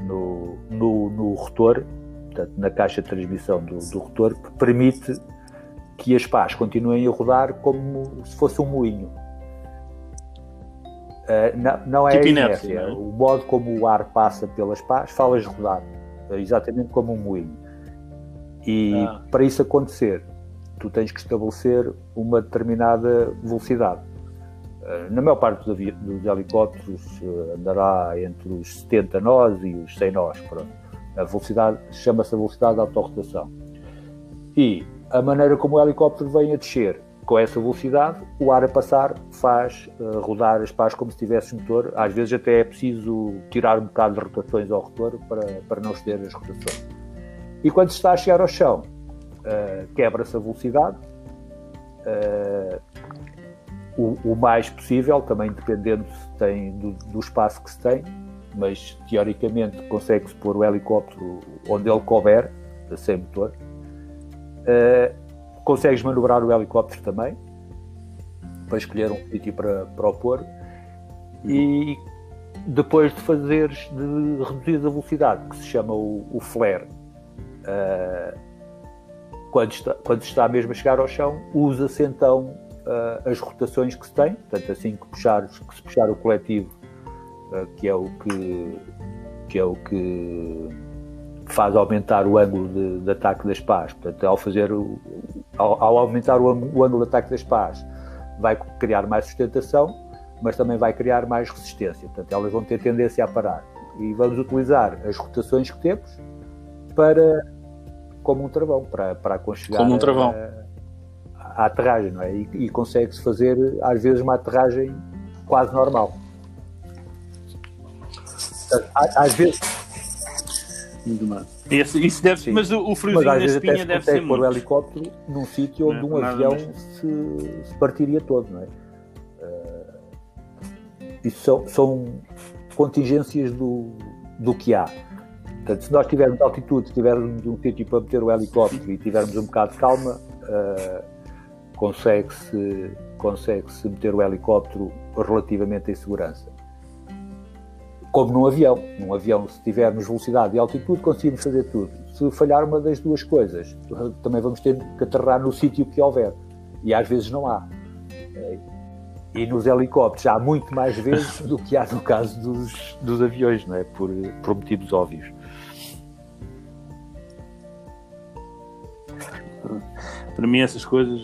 no, no, no rotor, portanto, na caixa de transmissão do, do rotor, que permite que as pás continuem a rodar como se fosse um moinho. Uh, não, não é Tipo a inércia, inércia, não é? o modo como o ar passa pelas pás, falas rodar, é exatamente como um moinho. E Ah. para isso acontecer, tu tens que estabelecer uma determinada velocidade. Uh, Na maior parte dos, dos helicópteros uh, andará entre os 70 nós e os 100 nós. Pronto. A velocidade chama-se a velocidade de autorrotação. E a maneira como o helicóptero vem a descer com essa velocidade, o ar a passar faz uh, rodar as pás como se tivesse motor. Às vezes até é preciso tirar um bocado de rotações ao rotor para, para não exceder as rotações. E quando se está a chegar ao chão, uh, quebra-se a velocidade. uh, o, o mais possível, também dependendo tem do, do espaço que se tem, mas teoricamente consegue-se pôr o helicóptero onde ele couber, sem motor. Uh, consegues manobrar o helicóptero também, para escolher um sítio para, para o pôr. E depois de fazeres, de reduzir a velocidade, que se chama o, o flare, uh, quando, está, quando está mesmo a chegar ao chão, usa-se então uh, as rotações que se tem, portanto assim que, puxares, que se puxar o coletivo, uh, que é o que, que é o que faz aumentar o ângulo de, de ataque das pás, portanto ao fazer o, ao, ao aumentar o, ângulo- o ângulo de ataque das pás vai criar mais sustentação, mas também vai criar mais resistência, portanto elas vão ter tendência a parar e vamos utilizar as rotações que temos para como um travão, para, para aconchegar Como um travão. a, a aterragem, não é? E, e consegue-se fazer às vezes uma aterragem quase normal. Às vezes, Muito bem. Esse- isso deve, Sim. mas o, o mas friozinho vezes até espinha se deve ser consegue pôr o muito. helicóptero num sítio onde Não é um avião se, se partiria todo, não é? Eh, isso são, são contingências do, do que há. Portanto, se nós tivermos altitude, se tivermos um sítio para meter o helicóptero e tivermos um bocado de calma, eh, consegue-se consegue-se meter o helicóptero relativamente em segurança. Como num avião. Num avião, se tivermos velocidade e altitude, conseguimos fazer tudo. Se falhar uma das duas coisas, também vamos ter que aterrar no sítio que houver. E às vezes não há. E nos helicópteros há muito mais vezes do que há no caso dos, dos aviões, não é? Por, por motivos óbvios. Para mim, essas coisas,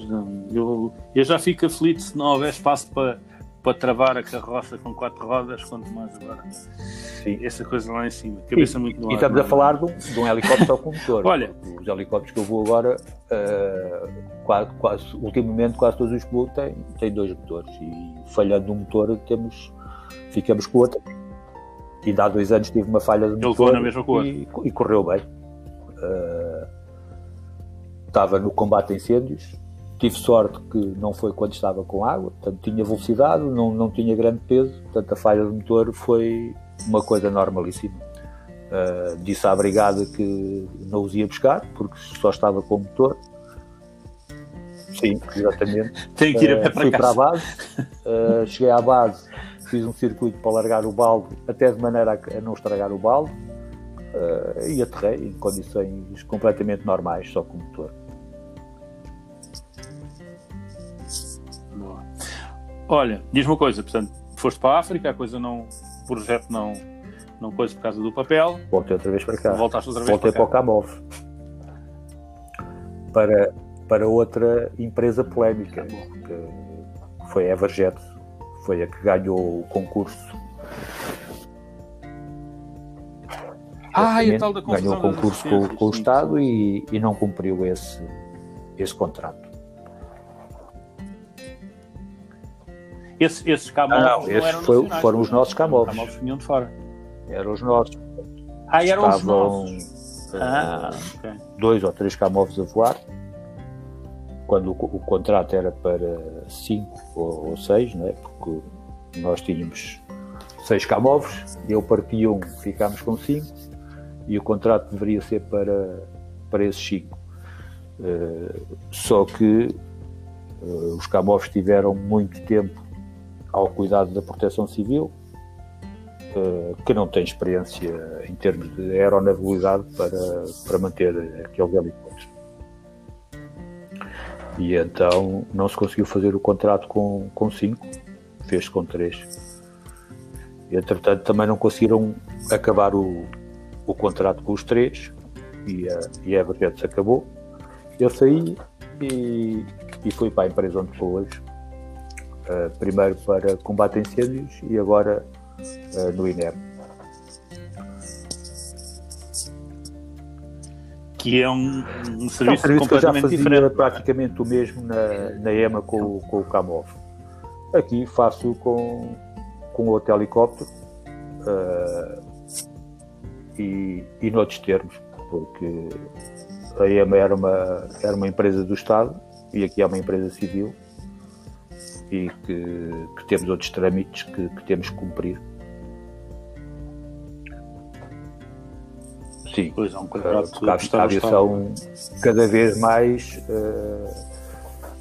eu, eu já fico aflito se não houver espaço para, para travar a carroça com quatro rodas, quanto mais agora. Sim. Essa coisa lá em cima, cabeça e, muito no E estamos a falar de um, de um helicóptero com motor. Olha, os helicópteros que eu vou agora, uh, quase, quase, ultimamente, quase todos os que vou têm, têm dois motores. E falhando um motor, temos, ficamos com outro. E há dois anos tive uma falha de motor na mesma. E, e correu bem. Uh, estava no combate a incêndios. Tive sorte que não foi quando estava com água, portanto tinha velocidade, não, não tinha grande peso, portanto a falha do motor foi uma coisa normalíssima. Uh, disse à brigada que não os ia buscar, porque só estava com o motor. Sim, exatamente. Tem que ir a pé uh, fui para a base, uh, cheguei à base, fiz um circuito para largar o balde, até de maneira a não estragar o balde, e aterrei em condições completamente normais, só com o motor. Olha, diz uma coisa, portanto, foste para a África, a coisa não, o projeto não, não coisa por causa do papel. Voltei outra vez para cá. Voltaste outra vez Voltei para, para o Camov. Para, para outra empresa polémica, que foi a Everjet. Foi a que ganhou o concurso. Ah, e a tal da Ganhou o concurso com, com o Estado e, e não cumpriu esse, esse contrato. Esse, esses camões não, não, esses foi, foram os nossos camões. Os camões vinham de fora. Eram os nossos. Ah, eram Estavam, os nossos. Ah, okay. dois ou três camões a voar. Quando o, o, contrato era para cinco ou, ou seis, não é? porque nós tínhamos seis camões, eu parti um, ficámos com cinco, e o contrato deveria ser para, para esses cinco. Uh, só que uh, os camões tiveram muito tempo ao cuidado da proteção civil, uh, que não tem experiência em termos de aeronavegabilidade para, para manter aquele helicóptero. E então não se conseguiu fazer o contrato com, com cinco, fez com três. E, entretanto, também não conseguiram acabar o, o contrato com os três e a, e a Everjet acabou. Eu saí e, e fui para a empresa onde estou hoje, uh, primeiro para combate a incêndios e agora uh, no INEM. Que é um, um serviço, é um serviço que eu já fazia diferente. praticamente o mesmo na, na EMA com, com o Camov. Aqui faço com, com outro helicóptero uh, e, e noutros termos, porque a EMA era uma, era uma empresa do Estado e aqui é uma empresa civil e que, que temos outros trâmites que, que, temos que cumprir. Sim, pois é um contrato uh, a, aviação cada vez mais uh,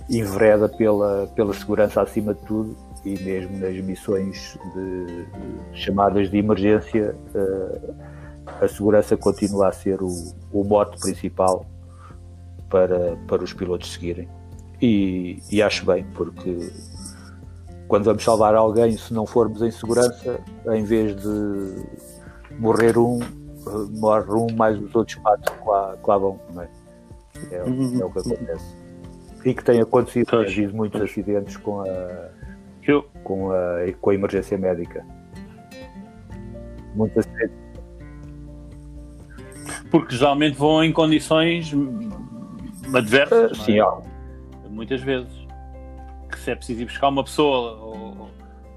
envereda pela, pela segurança acima de tudo e mesmo nas missões de, de chamadas de emergência uh, a segurança continua a ser o, o mote principal para, para os pilotos seguirem. E, e, acho bem, porque quando vamos salvar alguém, se não formos em segurança, em vez de morrer um, morre um, mais os outros quatro que lá, que lá vão. Não é? É, uhum. é, o que acontece. E que tem acontecido, tem muitos pois. acidentes com a, com, a, com a emergência médica. Muitos acidentes. Porque geralmente vão em condições adversas. Uh, sim, é? Muitas vezes se é preciso ir buscar uma pessoa ou,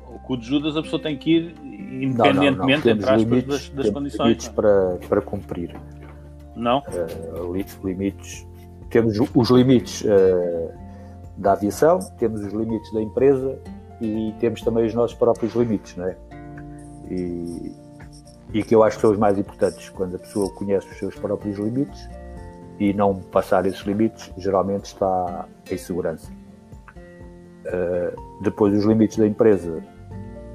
ou o de Judas, a pessoa tem que ir independentemente, não, não, não. entre aspas, das, das condições. limites para, para cumprir. Não? Uh, limites. Temos os limites uh, da aviação, temos os limites da empresa e temos também os nossos próprios limites, não é? E, e que eu acho que são os mais importantes, quando a pessoa conhece os seus próprios limites e não passar esses limites, geralmente está em segurança. Uh, depois, os limites da empresa,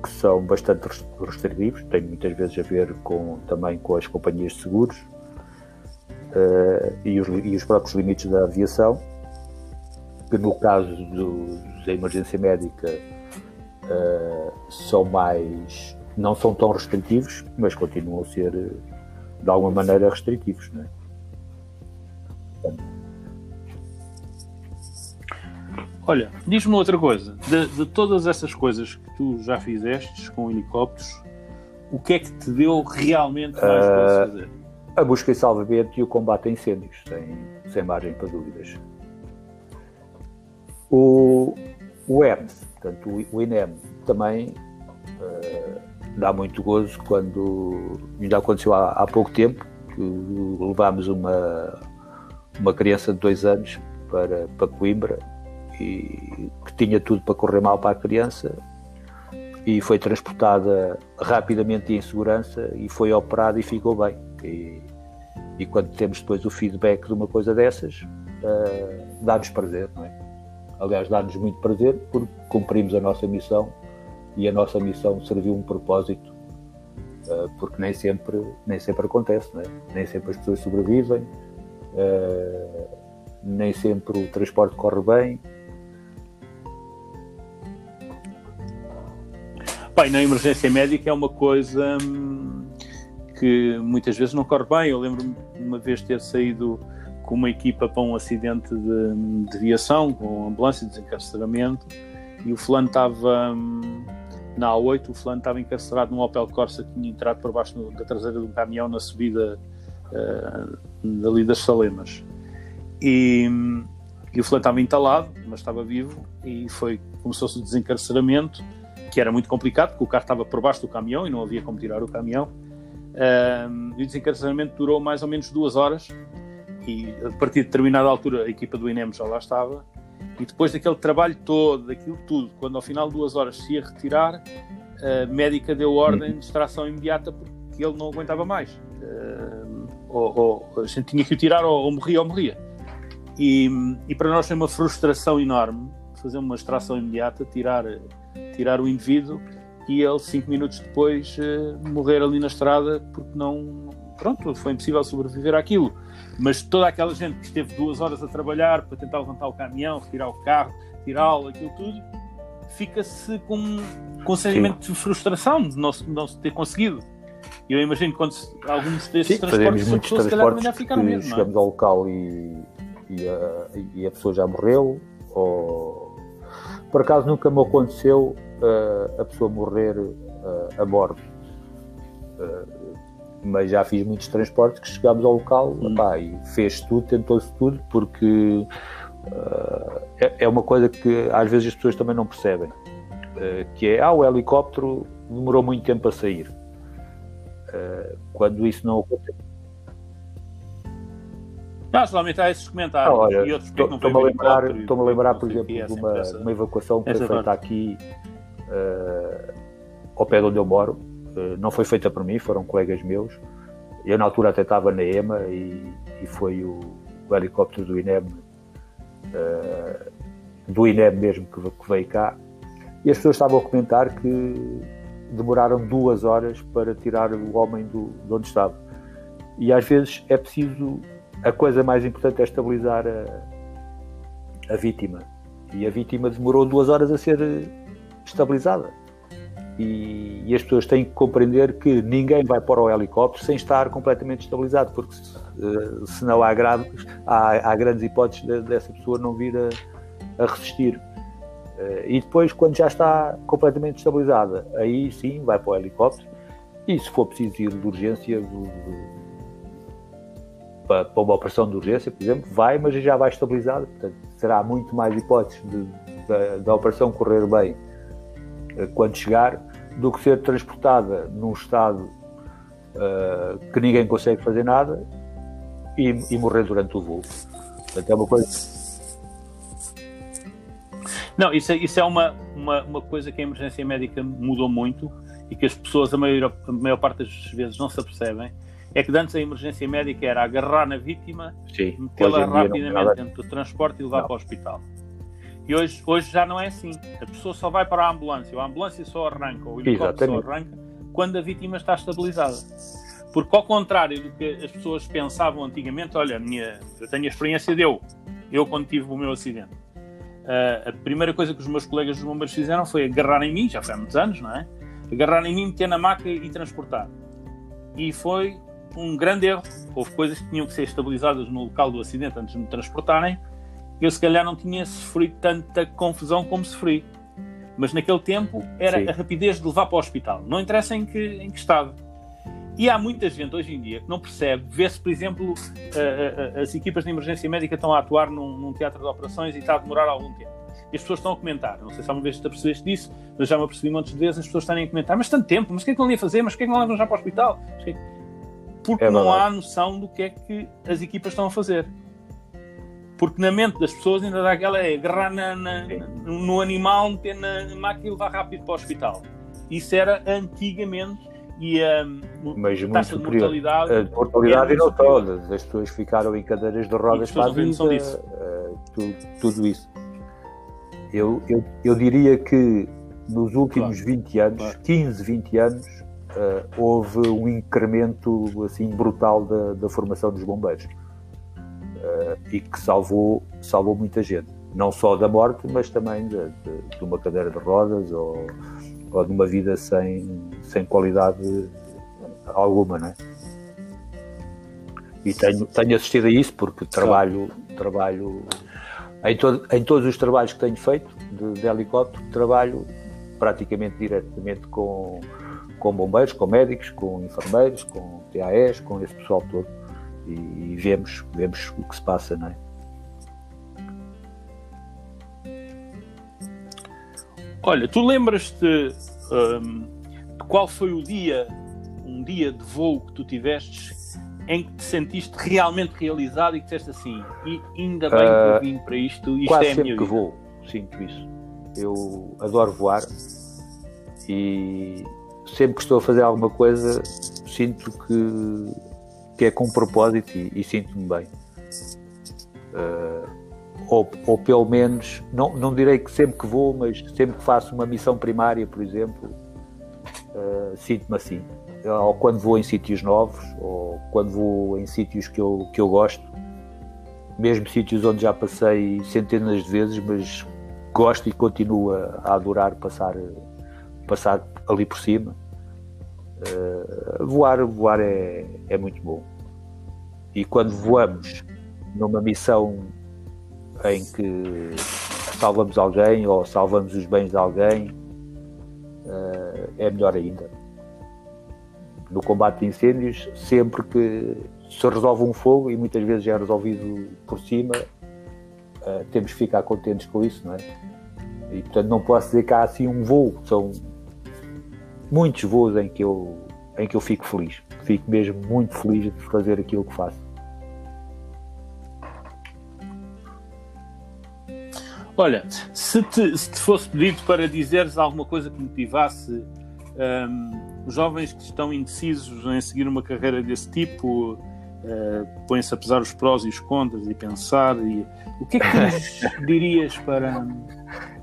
que são bastante restritivos, tem muitas vezes a ver com, também com as companhias de seguros uh, e, os, e, os, próprios limites da aviação, que no caso do, da emergência médica uh, são mais. não são tão restritivos, mas continuam a ser de alguma maneira restritivos. Não é? Olha, diz-me outra coisa. De, de, todas essas coisas que tu já fizeste com helicópteros, o que é que te deu realmente mais uh, para fazer? A busca e salvamento e o combate a incêndios, sem, sem margem para dúvidas. O, o ERMS, portanto, o INEM, também uh, dá muito gozo quando, ainda aconteceu há, há pouco tempo, que levámos uma, uma criança de dois anos para, para Coimbra e que tinha tudo para correr mal para a criança e foi transportada rapidamente e em segurança e foi operada e ficou bem. E, e quando temos depois o feedback de uma coisa dessas, uh, dá-nos prazer, não é? Aliás, dá-nos muito prazer porque cumprimos a nossa missão e a nossa missão serviu um propósito, uh, porque nem sempre, nem sempre acontece, não é? Nem sempre as pessoas sobrevivem, uh, nem sempre o transporte corre bem, Bem, na emergência médica é uma coisa hum, que muitas vezes não corre bem. Eu lembro-me uma vez ter saído com uma equipa para um acidente de, de viação, com ambulância de desencarceramento, e o fulano estava hum, na A8, o fulano estava encarcerado num Opel Corsa que tinha entrado por baixo da traseira de um caminhão na subida uh, dali das Salemas. E, hum, e o fulano estava entalado, mas estava vivo, e foi começou-se o desencarceramento que era muito complicado, porque o carro estava por baixo do caminhão e não havia como tirar o caminhão. E o desencarceramento durou mais ou menos duas horas e a partir de determinada altura a equipa do INEM já lá estava e depois daquele trabalho todo, daquilo tudo, quando ao final de duas horas se ia retirar, a médica deu ordem de extração imediata porque ele não aguentava mais. Uh, ou, ou, a gente tinha que o tirar ou, ou morria ou morria. E, e, para nós foi uma frustração enorme fazer uma extração imediata, tirar tirar o indivíduo e ele, cinco minutos depois, uh, morrer ali na estrada porque não. Pronto, foi impossível sobreviver àquilo. Mas toda aquela gente que esteve duas horas a trabalhar para tentar levantar o caminhão, retirar o carro, tirá-lo, aquilo tudo, fica-se com, com um sentimento de frustração de não, não se ter conseguido. Eu imagino que quando se, alguns desses Sim, transportes, muitos pessoa, transportes se calhar, mesmo, é? chegamos é? ao local e, e, a, e a pessoa já morreu, ou por acaso nunca me aconteceu uh, a pessoa morrer uh, a bordo. Uh, mas já fiz muitos transportes que chegámos ao local hum. epá, e fez tudo, tentou-se tudo, porque é, é, uma coisa que às vezes as pessoas também não percebem. que é, ah, o helicóptero demorou muito tempo a sair. quando isso não acontece não, somente há esses comentários. Ah, olha, Estou-me a lembrar, estou lembrar por exemplo, de uma, essa, uma evacuação que foi feita parte. aqui uh, ao pé de onde eu moro. Uh, não foi feita por mim, foram colegas meus. Eu, na altura, até estava na EMA e, e foi o, o, helicóptero do INEM, uh, do INEM mesmo, que, que veio cá. E as pessoas estavam a comentar que demoraram duas horas para tirar o homem do, de onde estava. E às vezes é preciso a coisa mais importante é estabilizar a, a vítima. E a vítima demorou duas horas a ser estabilizada. E, e, as pessoas têm que compreender que ninguém vai para o helicóptero sem estar completamente estabilizado, porque uh, senão há, há, há, grandes hipóteses de, dessa pessoa não vir a, a resistir. Uh, e depois, quando já está completamente estabilizada, aí sim vai para o helicóptero. E se for preciso ir de urgência, para, para uma operação de urgência, por exemplo, vai, mas já vai estabilizado. Portanto, será muito mais hipótese da operação correr bem uh, quando chegar do que ser transportada num estado uh, que ninguém consegue fazer nada e, e, morrer durante o voo. Portanto, é uma coisa. Não, isso é, isso é uma, uma, uma coisa que a emergência médica mudou muito e que as pessoas, a maior, a maior parte das vezes, não se apercebem é que antes a emergência médica era agarrar na vítima, metê-la rapidamente dentro do transporte e levar não. para o hospital. E hoje, hoje já não é assim. A pessoa só vai para a ambulância, a ambulância só arranca, ou o helicóptero só arranca, quando a vítima está estabilizada. Porque, ao contrário do que as pessoas pensavam antigamente, olha, minha, eu tenho a experiência de eu, eu quando tive o meu acidente. Uh, a primeira coisa que os meus colegas dos bombeiros fizeram foi agarrar em mim, já foi há muitos anos, não é? Agarrar em mim, meter na maca e transportar. E foi um grande erro. Houve coisas que tinham que ser estabilizadas no local do acidente antes de me transportarem eu se calhar não tinha sofrido tanta confusão como sofri. Mas naquele tempo era Sim. a rapidez de levar para o hospital. Não interessa em que, em que estado. E há muita gente hoje em dia que não percebe, vê-se, por exemplo, as equipas de emergência médica estão a atuar num, num, teatro de operações e está a demorar algum tempo. E as pessoas estão a comentar, não sei se alguma vez te apercebeste disso, mas já me apercebi muitas vezes as pessoas estarem a comentar, mas tanto tempo, mas o que é que não ia fazer, mas o que é que não levam já para o hospital? É Porque é não há noção do que é que as equipas estão a fazer. Porque na mente das pessoas ainda dá aquela é agarrar na, na, no animal, meter na máquina e levar rápido para o hospital. Isso era antigamente e a Mas taxa de mortalidade. A mortalidade e não todas. As pessoas ficaram em cadeiras de rodas para a vida, uh, tudo, tudo, isso. Eu, eu, eu diria que nos últimos claro. 20 anos, claro. 15, 20 anos, houve um incremento assim brutal da, da formação dos bombeiros uh, e que salvou, salvou muita gente. Não só da morte, mas também de, de, de uma cadeira de rodas ou ou de uma vida sem, sem qualidade alguma, não é? E tenho, tenho assistido a isso porque trabalho, trabalho em, todo, em todos os trabalhos que tenho feito de, de helicóptero, trabalho praticamente diretamente com, com bombeiros, com médicos, com enfermeiros, com TAEs, com esse pessoal todo. E, e vemos, vemos o que se passa, não é? Olha, tu lembras-te um, qual foi o dia, um dia de voo que tu tiveste em que te sentiste realmente realizado e que disseste assim, e ainda bem que eu ah, vim para isto, isto quase é a sempre que vou, sinto isso. Eu adoro voar e sempre que estou a fazer alguma coisa sinto que, que é com propósito e, e sinto-me bem. Uh, ou, ou pelo menos, não, não direi que sempre que vou, mas sempre que faço uma missão primária, por exemplo, uh, sinto-me assim. Ou quando vou em sítios novos, ou quando vou em sítios que eu, que eu gosto, mesmo sítios onde já passei centenas de vezes, mas gosto e continuo a, a adorar passar, passar ali por cima. Uh, voar voar é, é muito bom. E quando voamos numa missão em que salvamos alguém ou salvamos os bens de alguém, uh, é melhor ainda. No combate de incêndios, sempre que se resolve um fogo, e muitas vezes é resolvido por cima, uh, temos que ficar contentes com isso, não é? E portanto não posso dizer que há assim um voo, são muitos voos em que eu, em que eu fico feliz. Fico mesmo muito feliz de fazer aquilo que faço. Olha, se te, se te fosse pedido para dizeres alguma coisa que motivasse um, os jovens que estão indecisos em seguir uma carreira desse tipo, uh, põem-se a pesar os prós e os contras e pensar, e, o que é que tu dirias para.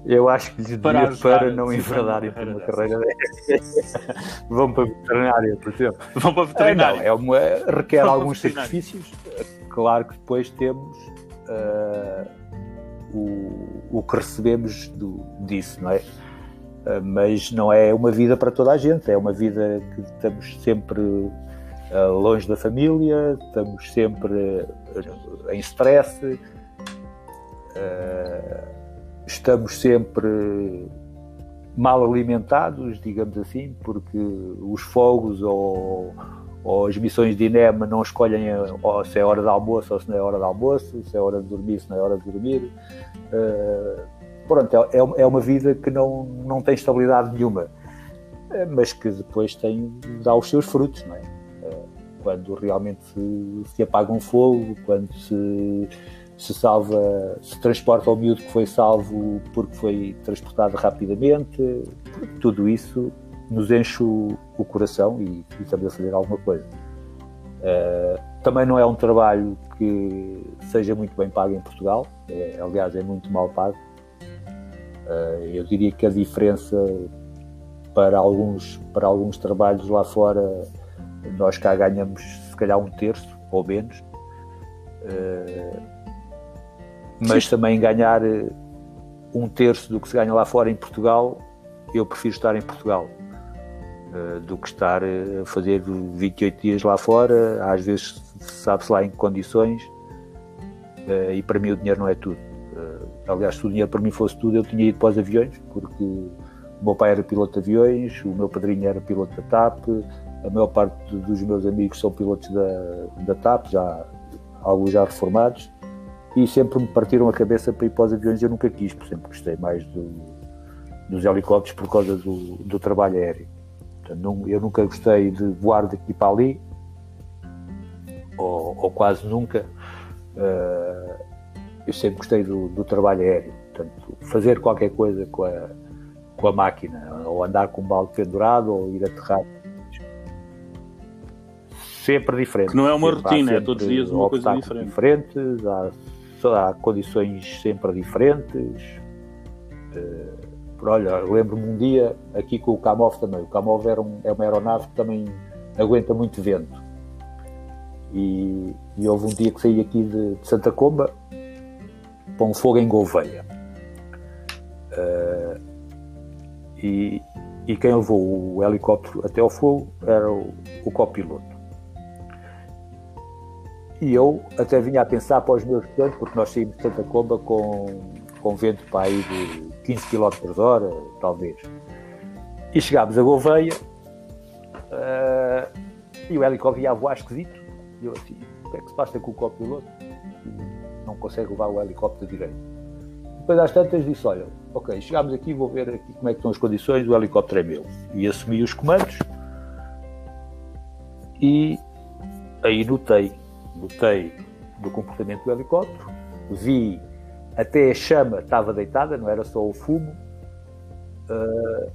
Eu acho que lhes para, para não enverdarem por uma carreira dessa. Vão para a veterinária, por exemplo. Vão para a veterinária. É, não, é uma, requer Vão alguns sacrifícios. Claro que depois temos. Uh, o, o que recebemos do, disso, não é? Ah, mas não é uma vida para toda a gente, é uma vida que estamos sempre ah, longe da família, estamos sempre ah, em stress, estamos sempre mal alimentados, digamos assim, porque os fogos ou ou as missões de INEM não escolhem se é hora de almoço ou se não é hora de almoço, se é hora de dormir, se não é hora de dormir. Uh, pronto, é, é, é uma vida que não, não tem estabilidade nenhuma, uh, mas que depois tem, dá os seus frutos, não é? Uh, quando realmente se, se, apaga um fogo, quando se, se salva, se transporta o miúdo que foi salvo porque foi transportado rapidamente, tudo isso nos enche o, o coração e, e, estamos a fazer alguma coisa. Uh, também não é um trabalho que seja muito bem pago em Portugal, é, aliás, é muito mal pago. Uh, eu diria que a diferença para alguns, para alguns trabalhos lá fora, nós cá ganhamos se calhar um terço ou menos, uh, mas Sim. também ganhar um terço do que se ganha lá fora em Portugal, eu prefiro estar em Portugal eh, do que estar a fazer 28 dias lá fora, às vezes sabe-se lá em que condições, e para mim o dinheiro não é tudo. Aliás, se o dinheiro para mim fosse tudo, eu tinha ido para os aviões, porque o meu pai era piloto de aviões, o meu padrinho era piloto da TAP, a maior parte dos meus amigos são pilotos da, da TAP, já, alguns já reformados, e sempre me partiram a cabeça para ir para os aviões. Eu nunca quis, porque sempre gostei mais do, dos helicópteros por causa do, do trabalho aéreo. Portanto, não, eu nunca gostei de voar daqui para ali, ou, ou quase nunca. Uh, eu sempre gostei do, do, trabalho aéreo. Portanto, fazer qualquer coisa com a, com a máquina, ou andar com um balde pendurado, ou ir aterrar. Sempre diferente. Que não é uma rotina, é todos os dias uma coisa diferente. diferentes, há, há condições sempre diferentes. Por, olha, lembro-me um dia aqui com o Kamov também. O Kamov era um, é uma aeronave que também aguenta muito vento. E, e houve um dia que saí aqui de, de Santa Comba para um fogo em Gouveia. Uh, e, e quem levou o helicóptero até ao fogo era o, o copiloto. E eu até vinha a pensar para os meus estudantes, porque nós saímos de Santa Comba com, com vento para aí de 15 km por hora, talvez. E chegámos a Gouveia uh, e o helicóptero ia a voar esquisito. E eu assim, o que é que se passa com o copiloto? Não consegue levar o helicóptero direito. Depois às tantas disse, olha, ok, chegámos aqui, vou ver aqui como é que estão as condições, o helicóptero é meu. E assumi os comandos e aí notei, notei do comportamento do helicóptero, vi até a chama estava deitada, não era só o fumo, uh,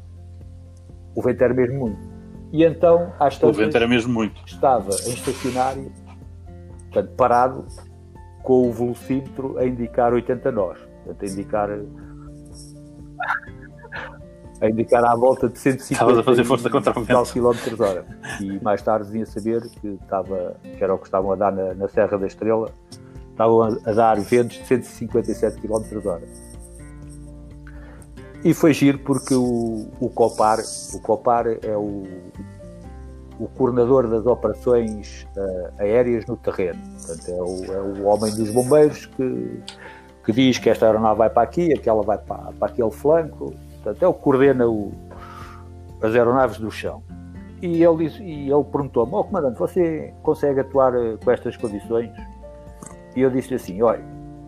o vento era mesmo muito. E então, às tantas, o vento era mesmo muito. Estava em estacionário, portanto, parado, com o velocímetro a indicar 80 nós, portanto, a indicar a indicar à volta de 150 a fazer força contra o vento. km hora. E mais tarde vinha saber que, estava, que era o que estavam a dar na, na Serra da Estrela, estavam a, dar ventos de 157 km hora. E foi giro porque o, o COPAR, o COPAR é o, o coordenador das operações uh, aéreas no terreno. Portanto, é o, é o homem dos bombeiros que, que diz que esta aeronave vai para aqui, aquela vai para, para aquele flanco. Portanto, é o que coordena o, as aeronaves do chão. E ele, e ele perguntou-me, oh, comandante, você consegue atuar eh, com estas condições? E eu disse-lhe assim: olha,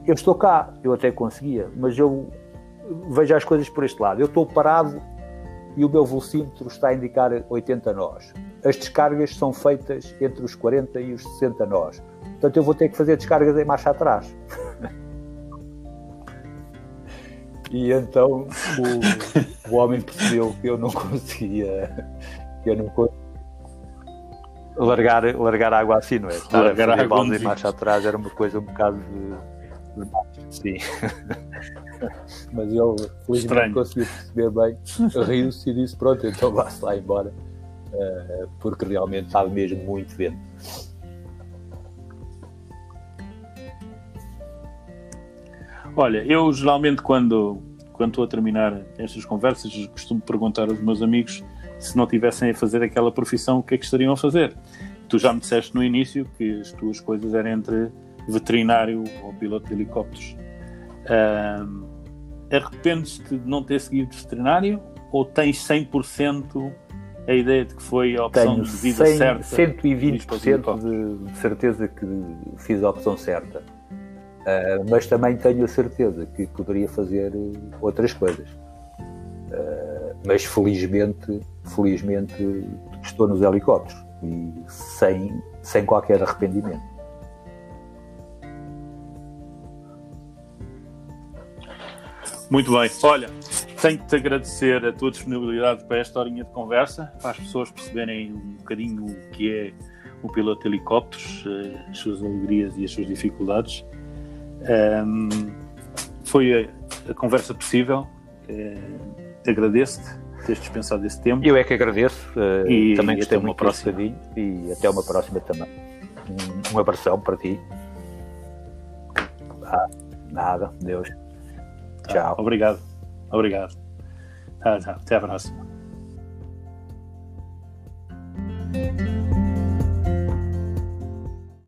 eu estou cá, eu até conseguia, mas eu vejo as coisas por este lado. Eu estou parado e o meu velocímetro está a indicar 80 nós. As descargas são feitas entre os 40 e os 60 nós. Portanto, eu vou ter que fazer descargas em marcha atrás. e então o, o homem percebeu que eu não conseguia, que eu não conseguia largar, largar água assim, não é? Estar largar a água em marcha atrás era uma coisa um bocado de. Sim. Mas ele felizmente Estranho. conseguiu perceber bem, riu-se e disse: Pronto, então vá-se lá embora, uh, porque realmente estava mesmo muito vento. Olha, eu geralmente quando, quando estou a terminar estas conversas costumo perguntar aos meus amigos se não tivessem a fazer aquela profissão, o que é que estariam a fazer? Tu já me disseste no início que as tuas coisas eram entre veterinário ou piloto de helicópteros. Um, Arrependes-te de não ter seguido veterinário ou tens 100% a ideia de que foi a opção Tenho de vida 100, certa? 120% de, de certeza que fiz a opção certa. Uh, mas também tenho a certeza que poderia fazer outras coisas. Uh, mas felizmente felizmente estou nos helicópteros e sem, sem qualquer arrependimento. Muito bem. Olha, tenho que te agradecer a tua disponibilidade para esta horinha de conversa, para as pessoas perceberem um bocadinho o que é o piloto de helicópteros, eh, as suas alegrias e as suas dificuldades. Um, foi a, a, conversa possível. Uh, Agradeço-te teres dispensado esse tempo. Eu é que agradeço. Uh, e também gostei muito uma próxima. E até uma próxima também. Um, um abração para ti. Ah, nada, Deus. Tá, Tchau. Ah, obrigado. Obrigado. Ah. Até a próxima.